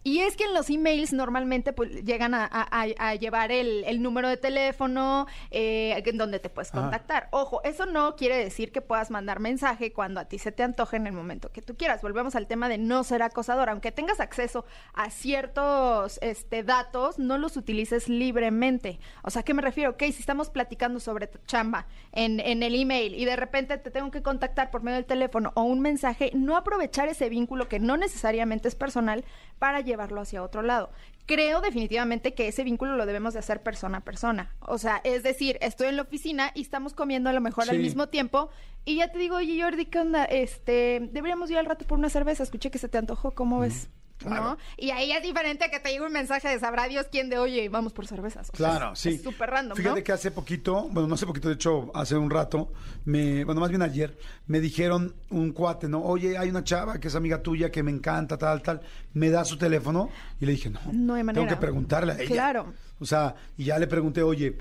Y es que en los emails normalmente pues, llegan a, a- a- a llevar el, el número de teléfono eh, en donde te puedes contactar. Ojo, eso no quiere decir que puedas mandar mensaje cuando a ti se te antoje en el momento que tú quieras. Volvemos al tema de no ser acosador. Aunque tengas acceso a ciertos este, datos, no los utilices libremente. O sea, ¿a qué me refiero? Ok, si estamos platicando sobre tu chamba en, en el email y de repente te tengo que contactar por medio del teléfono o un mensaje, no aprovechar ese vínculo que no necesariamente es personal para llevarlo hacia otro lado. Creo definitivamente que ese vínculo lo debemos de hacer persona a persona. O sea, es decir, estoy en la oficina y estamos comiendo a lo mejor al mismo tiempo y ya te digo, oye Jordi, ¿qué onda? Este, deberíamos ir al rato por una cerveza, escuché que se te antojó, ¿cómo ves? ¿No? Y ahí es diferente que te llegue un mensaje de sabrá Dios quién de oye, vamos por cervezas. O Claro, sí. Súper random, Fíjate ¿no? que hace poquito, bueno, no hace poquito, de hecho, hace un rato, me, bueno, más bien ayer, me dijeron un cuate, ¿no? Oye, hay una chava que es amiga tuya que me encanta, tal, tal. Me da su teléfono y le dije, no, No hay manera. tengo que preguntarle a ella. Claro. O sea, y ya le pregunté, oye,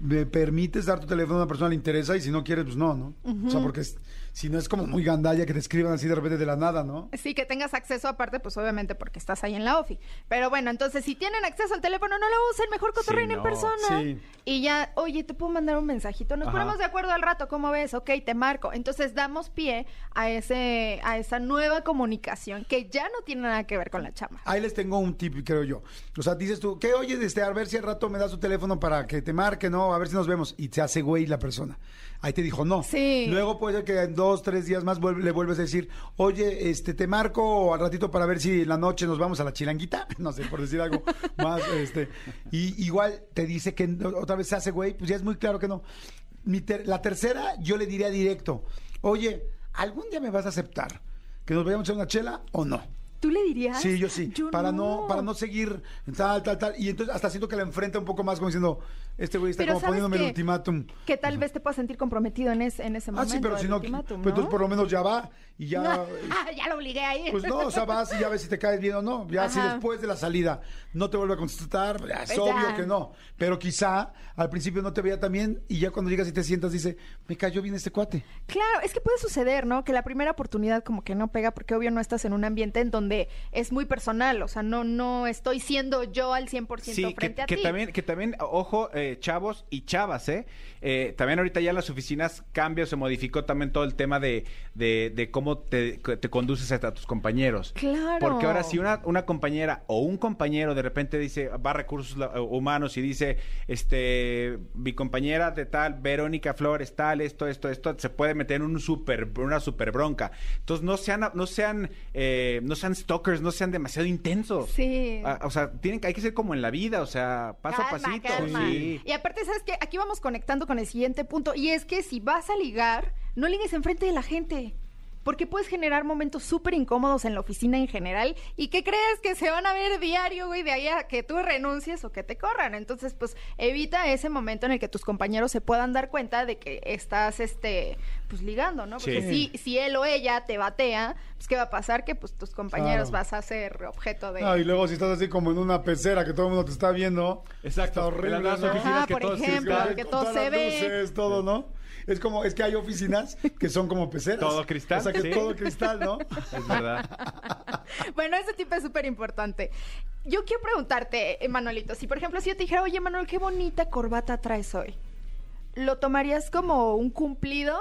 ¿me permites dar tu teléfono a una persona que le interesa? Y si no quieres, pues no, ¿no? O sea, porque es- si no es como muy gandalla que te escriban así de repente de la nada, ¿no? Sí, que tengas acceso aparte, pues obviamente porque estás ahí en la OFI. Pero bueno, entonces si tienen acceso al teléfono, no lo usen, mejor cotorreen en no, persona. sí. Y ya, oye, te puedo mandar un mensajito. Nos Ajá. ponemos de acuerdo al rato, ¿cómo ves? Ok, te marco. Entonces damos pie a ese, a esa nueva comunicación que ya no tiene nada que ver con la chama. Ahí les tengo un tip, creo yo. O sea, dices tú, que oye, este, a ver si al rato me das tu teléfono para que te marque, ¿no? A ver si nos vemos. Y te hace güey la persona. Ahí te dijo no. Sí. Luego puede ser que en dos, tres días más vuelve- le vuelves a decir, oye, este, te marco al ratito para ver si en la noche nos vamos a la chilanguita. No sé, por decir algo más, este. Y igual te dice que otra vez se hace güey, pues ya es muy claro que no. Mi ter- la tercera, yo le diría directo, oye, ¿algún día me vas a aceptar que nos vayamos a una chela o no? ¿Tú le dirías? Sí, yo sí. Yo para no. para no seguir tal, tal, tal. Y entonces hasta siento que la enfrenta un poco más como diciendo, este güey está Pero como ¿sabes poniéndome el qué? ultimátum. Que tal vez te puedas sentir comprometido en, ese en ese Ah, momento. sí, pero si no, ultimátum, pues entonces por lo menos ya va y ya. ya lo obligué ahí. Pues no, o sea, vas y ya ves si te caes bien o no. Ya si Ajá. después de la salida no te vuelve a contestar, ya es Pues obvio ya. que no. Pero quizá al principio no te veía tan bien y ya cuando llegas y te sientas dice, me cayó bien este cuate. Claro, es que puede suceder, ¿no? Que la primera oportunidad como que no pega porque obvio no estás en un ambiente en donde es muy personal, o sea, no no estoy siendo yo al 100% Sí, que, frente a que ti. también, que también, ojo, eh, chavos y chavas, ¿eh? Eh, También ahorita ya en las oficinas cambia, se modificó también todo el tema de, de, de cómo te, te conduces a tus compañeros. Claro. Porque ahora si una, una compañera o un compañero de repente dice, va a recursos la- humanos y dice, este, mi compañera de tal, Verónica Flores, tal, esto, esto, esto, se puede meter en un super, una super bronca. Entonces no sean, no sean, eh, no sean stalkers, no sean demasiado intensos. Sí. Ah, o sea, tienen, que- hay que ser como en la vida, o sea, paso a pasito. calma. Sí. Y aparte, ¿sabes qué? Aquí vamos conectando con el siguiente punto. Y es que si vas a ligar, no ligues enfrente de la gente. Porque puedes generar momentos súper incómodos en la oficina en general y que crees que se van a ver diario, güey, de ahí a que tú renuncies o que te corran. Entonces, pues evita ese momento en el que tus compañeros se puedan dar cuenta de que estás, este, pues ligando, ¿no? Porque Sí. si, si él o ella te batea, pues ¿qué va a pasar? Que pues tus compañeros Claro. vas a ser objeto de... No, y luego si estás así como en una pecera que todo el mundo te está viendo. Exacto. Está horrible. Que por ejemplo, que todo se ve. luces, todo, ¿no? Es como, es que hay oficinas que son como peceras. Todo cristal, O sea, que sí. todo cristal, ¿no? Es verdad. Bueno, ese tipo es súper importante. Yo quiero preguntarte, Manuelito, si por ejemplo si yo te dijera, oye Manuel, qué bonita corbata traes hoy, ¿lo tomarías como un cumplido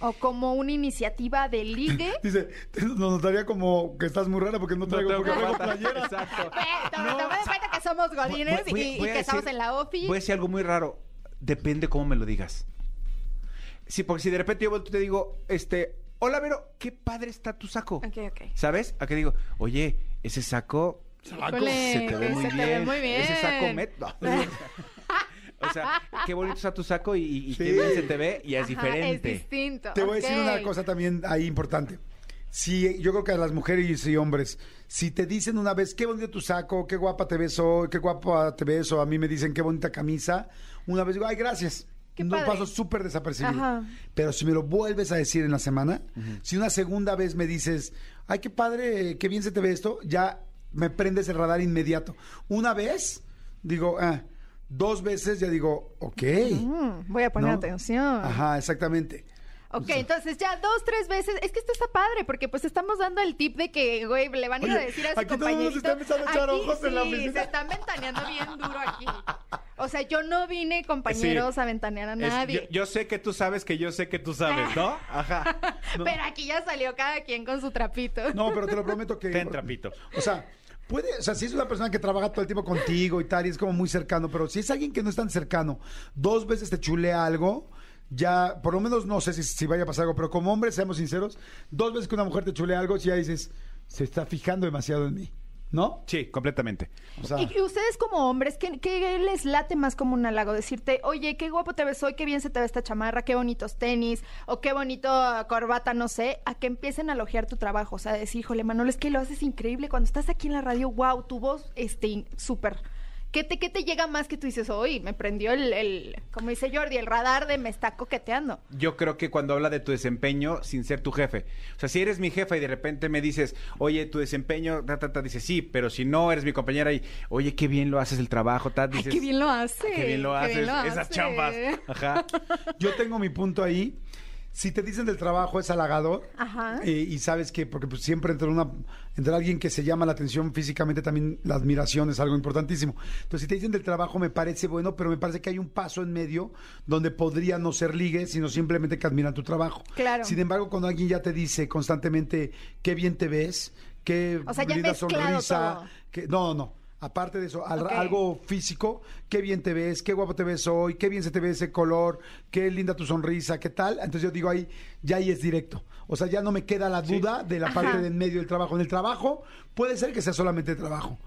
o como una iniciativa de ligue? Dice, nos notaría como que estás muy rara porque no traigo, tengo porque traigo playera. Exacto. Ve, toma, toma en cuenta que somos godines Voy- voy- y, voy que estamos decir- en la ofi. Voy a decir algo muy raro. Depende cómo me lo digas. Sí, porque si de repente yo vuelto y te digo, este, hola Vero, qué padre está tu saco. Ok, ok. ¿Sabes? A que digo, oye, ese saco Híjole, se te ve muy se te bien. ve muy bien. Ese saco met... no. o sea, qué bonito está tu saco y, y- Sí. qué bien se te ve y es Ajá, diferente. Es distinto. Te voy a decir ok. una cosa también ahí importante. Si, yo creo que a las mujeres y hombres, si te dicen una vez, qué bonito tu saco, qué guapa te ves hoy, qué guapa te ves, o a mí me dicen, qué bonita camisa, una vez digo, ay, gracias. Qué no padre. paso súper desapercibido. Ajá. Pero si me lo vuelves a decir en la semana, si una segunda vez me dices, ay, qué padre, qué bien se te ve esto, ya me prendes el radar inmediato. Una vez, digo, ah, dos veces ya digo, ok. Mm, voy a poner ¿no? atención. Ajá, exactamente. Ok, entonces ya dos, tres veces. Es que esto está padre, porque pues estamos dando el tip de que, güey, le van a ir a decir a su aquí todo el mundo compañerito. se está empezando a echar Aquí ojos en la sí, oficina. se están ventaneando bien duro aquí. O sea, yo no vine, compañeros, Sí. a ventanear a Es- nadie. yo, yo sé que tú sabes que yo sé que tú sabes, ¿no? Ajá. No. Pero aquí ya salió cada quien con su trapito. No, pero te lo prometo que. Ten trapito. O sea, puede, o sea, si es una persona que trabaja todo el tiempo contigo y tal, y es como muy cercano, pero si es alguien que no es tan cercano, dos veces te chulea algo, ya, por lo menos no sé si, si vaya a pasar algo, pero como hombres, seamos sinceros, dos veces que una mujer te chulea algo, si ya dices, se está fijando demasiado en mí, ¿no? Sí, completamente. O sea, Y ustedes como hombres, ¿qué, qué les late más como un halago? Decirte, oye, qué guapo te ves hoy, qué bien se te ve esta chamarra, qué bonitos tenis, o qué bonito corbata, no sé, a que empiecen a elogiar tu trabajo. O sea, decir, híjole, Manuel, es que lo haces increíble. Cuando estás aquí en la radio, wow, tu voz, este, súper. ¿Qué te, ¿Qué te llega más que tú dices, hoy me prendió el, el, como dice Jordi, el radar de me está coqueteando? Yo creo que cuando habla de tu desempeño sin ser tu jefe. O sea, si eres mi jefa y de repente me dices, oye, tu desempeño, ta, ta, ta, dices, sí, pero si no eres mi compañera y, oye, qué bien lo haces el trabajo, ta, Ay, dices, qué bien lo hace. qué bien lo haces, bien lo esas hace. chambas. Ajá. yo tengo mi punto ahí. Si te dicen del trabajo es halagador Ajá. eh, y sabes que porque pues, siempre entre una entre alguien que se llama la atención físicamente también la admiración es algo importantísimo. Entonces si te dicen del trabajo me parece bueno, pero me parece que hay un paso en medio donde podría no ser ligue, sino simplemente que admiran tu trabajo. Claro. Sin embargo, cuando alguien ya te dice constantemente qué bien te ves, qué O sea, ya linda mezclado sonrisa, todo. que no, no. Aparte de eso, al- algo físico, qué bien te ves, qué guapo te ves hoy, qué bien se te ve ese color, qué linda tu sonrisa, qué tal. Entonces yo digo ahí, ya ahí es directo. O sea, ya no me queda la duda de la Ajá. parte de en medio del trabajo. En el trabajo puede ser que sea solamente trabajo.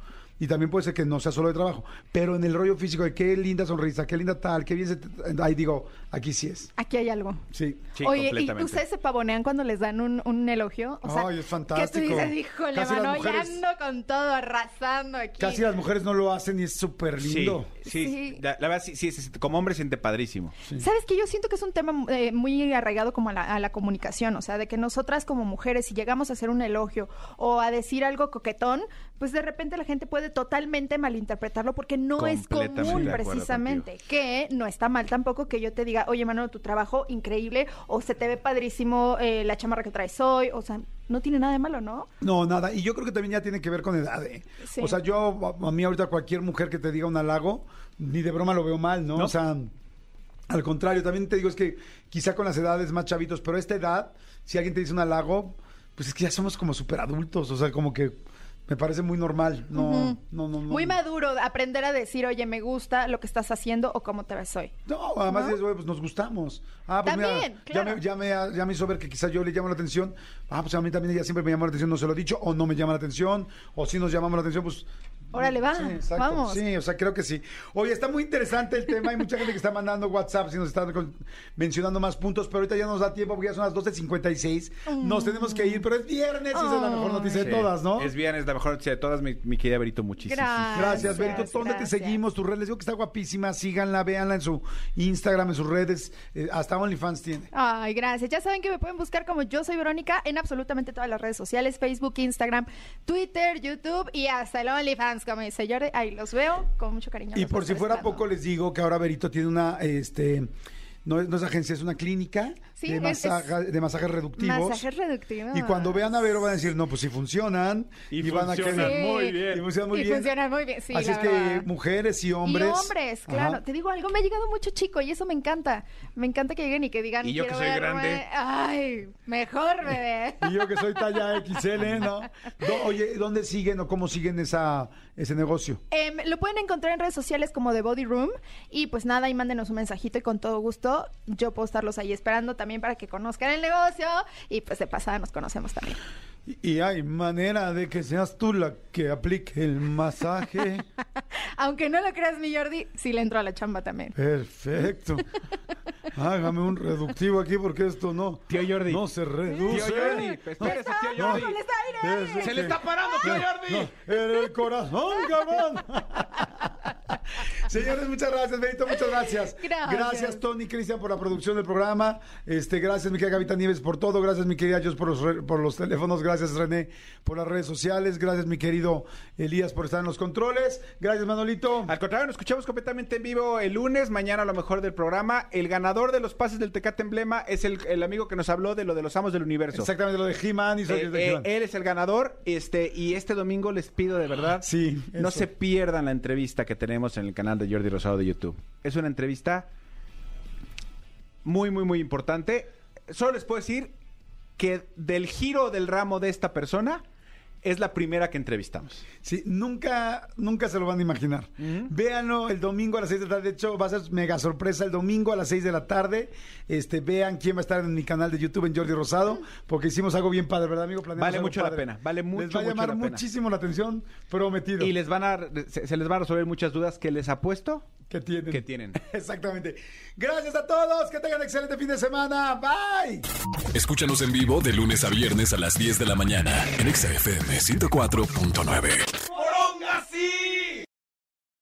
Y también puede ser que no sea solo de trabajo. Pero en el rollo físico de qué linda sonrisa, qué linda tal, qué bien se te- Ahí digo, aquí sí es. Aquí hay algo. Sí. Sí, Oye, ¿y ustedes se pavonean cuando les dan un, un elogio? O sea, Ay, es fantástico. Que tú dices, híjole, Casi las mano, mujeres- ya ando con todo, arrasando aquí. Casi las mujeres no lo hacen y es súper lindo. sí, Sí. La, la verdad, sí, sí, sí, como hombre siente padrísimo. ¿Sabes que Yo siento que es un tema eh, muy arraigado como a la, a la comunicación, o sea, de que nosotras como mujeres, si llegamos a hacer un elogio o a decir algo coquetón, pues de repente la gente puede totalmente malinterpretarlo porque no es común precisamente. Que no está mal tampoco que yo te diga, oye, Manolo, tu trabajo increíble, o se te ve padrísimo eh, la chamarra que traes hoy, o sea, no tiene nada de malo, ¿no? No, nada. Y yo creo que también ya tiene que ver con edad, ¿eh? Sí. O sea, yo, a a mí ahorita cualquier mujer que te diga un halago, ni de broma lo veo mal, ¿no? ¿No? O sea, al contrario, también te digo, es que quizá con las edades más chavitos, pero a esta edad, si alguien te dice un halago, pues es que ya somos como súper adultos, o sea, como que me parece muy normal. No, no, no, no. Muy maduro aprender a decir, oye, me gusta lo que estás haciendo o cómo te ves hoy. No, además ¿No? güey, pues nos gustamos. Ah, pues También, mira, claro. ya, me, ya, me, ya me hizo ver que quizás yo le llamo la atención. Ah, pues a mí también ella siempre me llamó la atención, no se lo he dicho, o no me llama la atención, o si nos llamamos la atención, pues... Órale, va, Sí, exacto. vamos. Sí, o sea, creo que sí. Oye, está muy interesante el tema, hay mucha gente que está mandando WhatsApp y nos está con- mencionando más puntos, pero ahorita ya nos da tiempo porque ya son las 12.56. Nos tenemos que ir, pero es viernes y esa es la mejor noticia de todas, ¿no? Es bien, es la mejor noticia de todas, mi, mi querida Berito, muchísimo. Gracias. Gracias, Berito. ¿Dónde gracias. te seguimos? Tus redes. Les digo que está guapísima. Síganla, véanla en su Instagram, en sus redes. eh, hasta OnlyFans tiene. Ay, gracias. Ya saben que me pueden buscar como yo soy Verónica en absolutamente todas las redes sociales, Facebook, Instagram, Twitter, YouTube y hasta el OnlyFans, dice Jordi. Ahí los veo con mucho cariño. Y por si fuera esperando. poco, les digo que ahora Berito tiene una, este, no es, no es agencia, es una clínica Sí, de, es- masaja- de masajes reductivos. Masajes reductivos. Y cuando vean a Vero van a decir, no, pues sí funcionan. Y van a funcionan querer- muy bien. Y funcionan muy y bien. funcionan muy bien, sí, Así la es que mujeres y hombres. Y hombres, claro. Ajá. Te digo algo, me ha llegado mucho chico y eso me encanta. Me encanta que lleguen y que digan, Y yo que "Quiero soy verme". grande. Ay, mejor, bebé. Y yo que soy talla XL, ¿no? Do- oye, ¿dónde siguen o cómo siguen esa, ese negocio? Em, lo pueden encontrar en redes sociales como The Body Room y pues nada, y mándenos un mensajito y con todo gusto yo puedo estarlos ahí esperando también para que conozcan el negocio y pues de pasada nos conocemos también. Y, y hay manera de que seas tú la que aplique el masaje. Aunque no lo creas mi Jordi, sí le entro a la chamba también. Perfecto. Hágame un reductivo aquí porque esto no. Tío Jordi. No se Tío reduce. Jordi, espérese, tío No. Jordi. ¡Con ese aire! Desde Se le está parando, tío Jordi. No, en el corazón, cabrón. Señores, muchas gracias, Benito, muchas gracias. Gracias. Tony, Cristian, por la producción del programa. Este, gracias, mi querida Gavita Nieves, por todo. Gracias, mi querida Jos, por los, re- por los teléfonos. Gracias, René, por las redes sociales. Gracias, mi querido Elías, por estar en los controles. Gracias, Manolito. Al contrario, nos escuchamos completamente en vivo el lunes, mañana a lo mejor del programa. El ganador de los pases del Tecate Emblema es el, el amigo que nos habló de lo de los amos del universo. Exactamente lo de He-Man y soy Eh, de eh, He-Man. él es el ganador, este, y este domingo les pido de verdad, Sí, no se pierdan la entrevista que tenemos en el canal de Jordi Rosado de YouTube. Es una entrevista muy, muy, muy importante. Solo les puedo decir que del giro del ramo de esta persona es la primera que entrevistamos. Sí, nunca, nunca se lo van a imaginar. Véanlo el domingo a las 6 de la tarde. De hecho, va a ser mega sorpresa el domingo a las 6 de la tarde. Este, vean quién va a estar en mi canal de YouTube en Jordi Rosado, porque hicimos algo bien padre, ¿verdad, amigo? Planeamos Vale mucho la pena, vale mucho, Les va a llamar la muchísimo la atención, prometido. Y les van a, se, se les van a resolver muchas dudas que les apuesto que tienen. Que tienen. Exactamente. Gracias a todos. Que tengan excelente fin de semana. Bye. Escúchanos en vivo de lunes a viernes a las 10 de la mañana en XFM 104.9. ¡Poronga sí!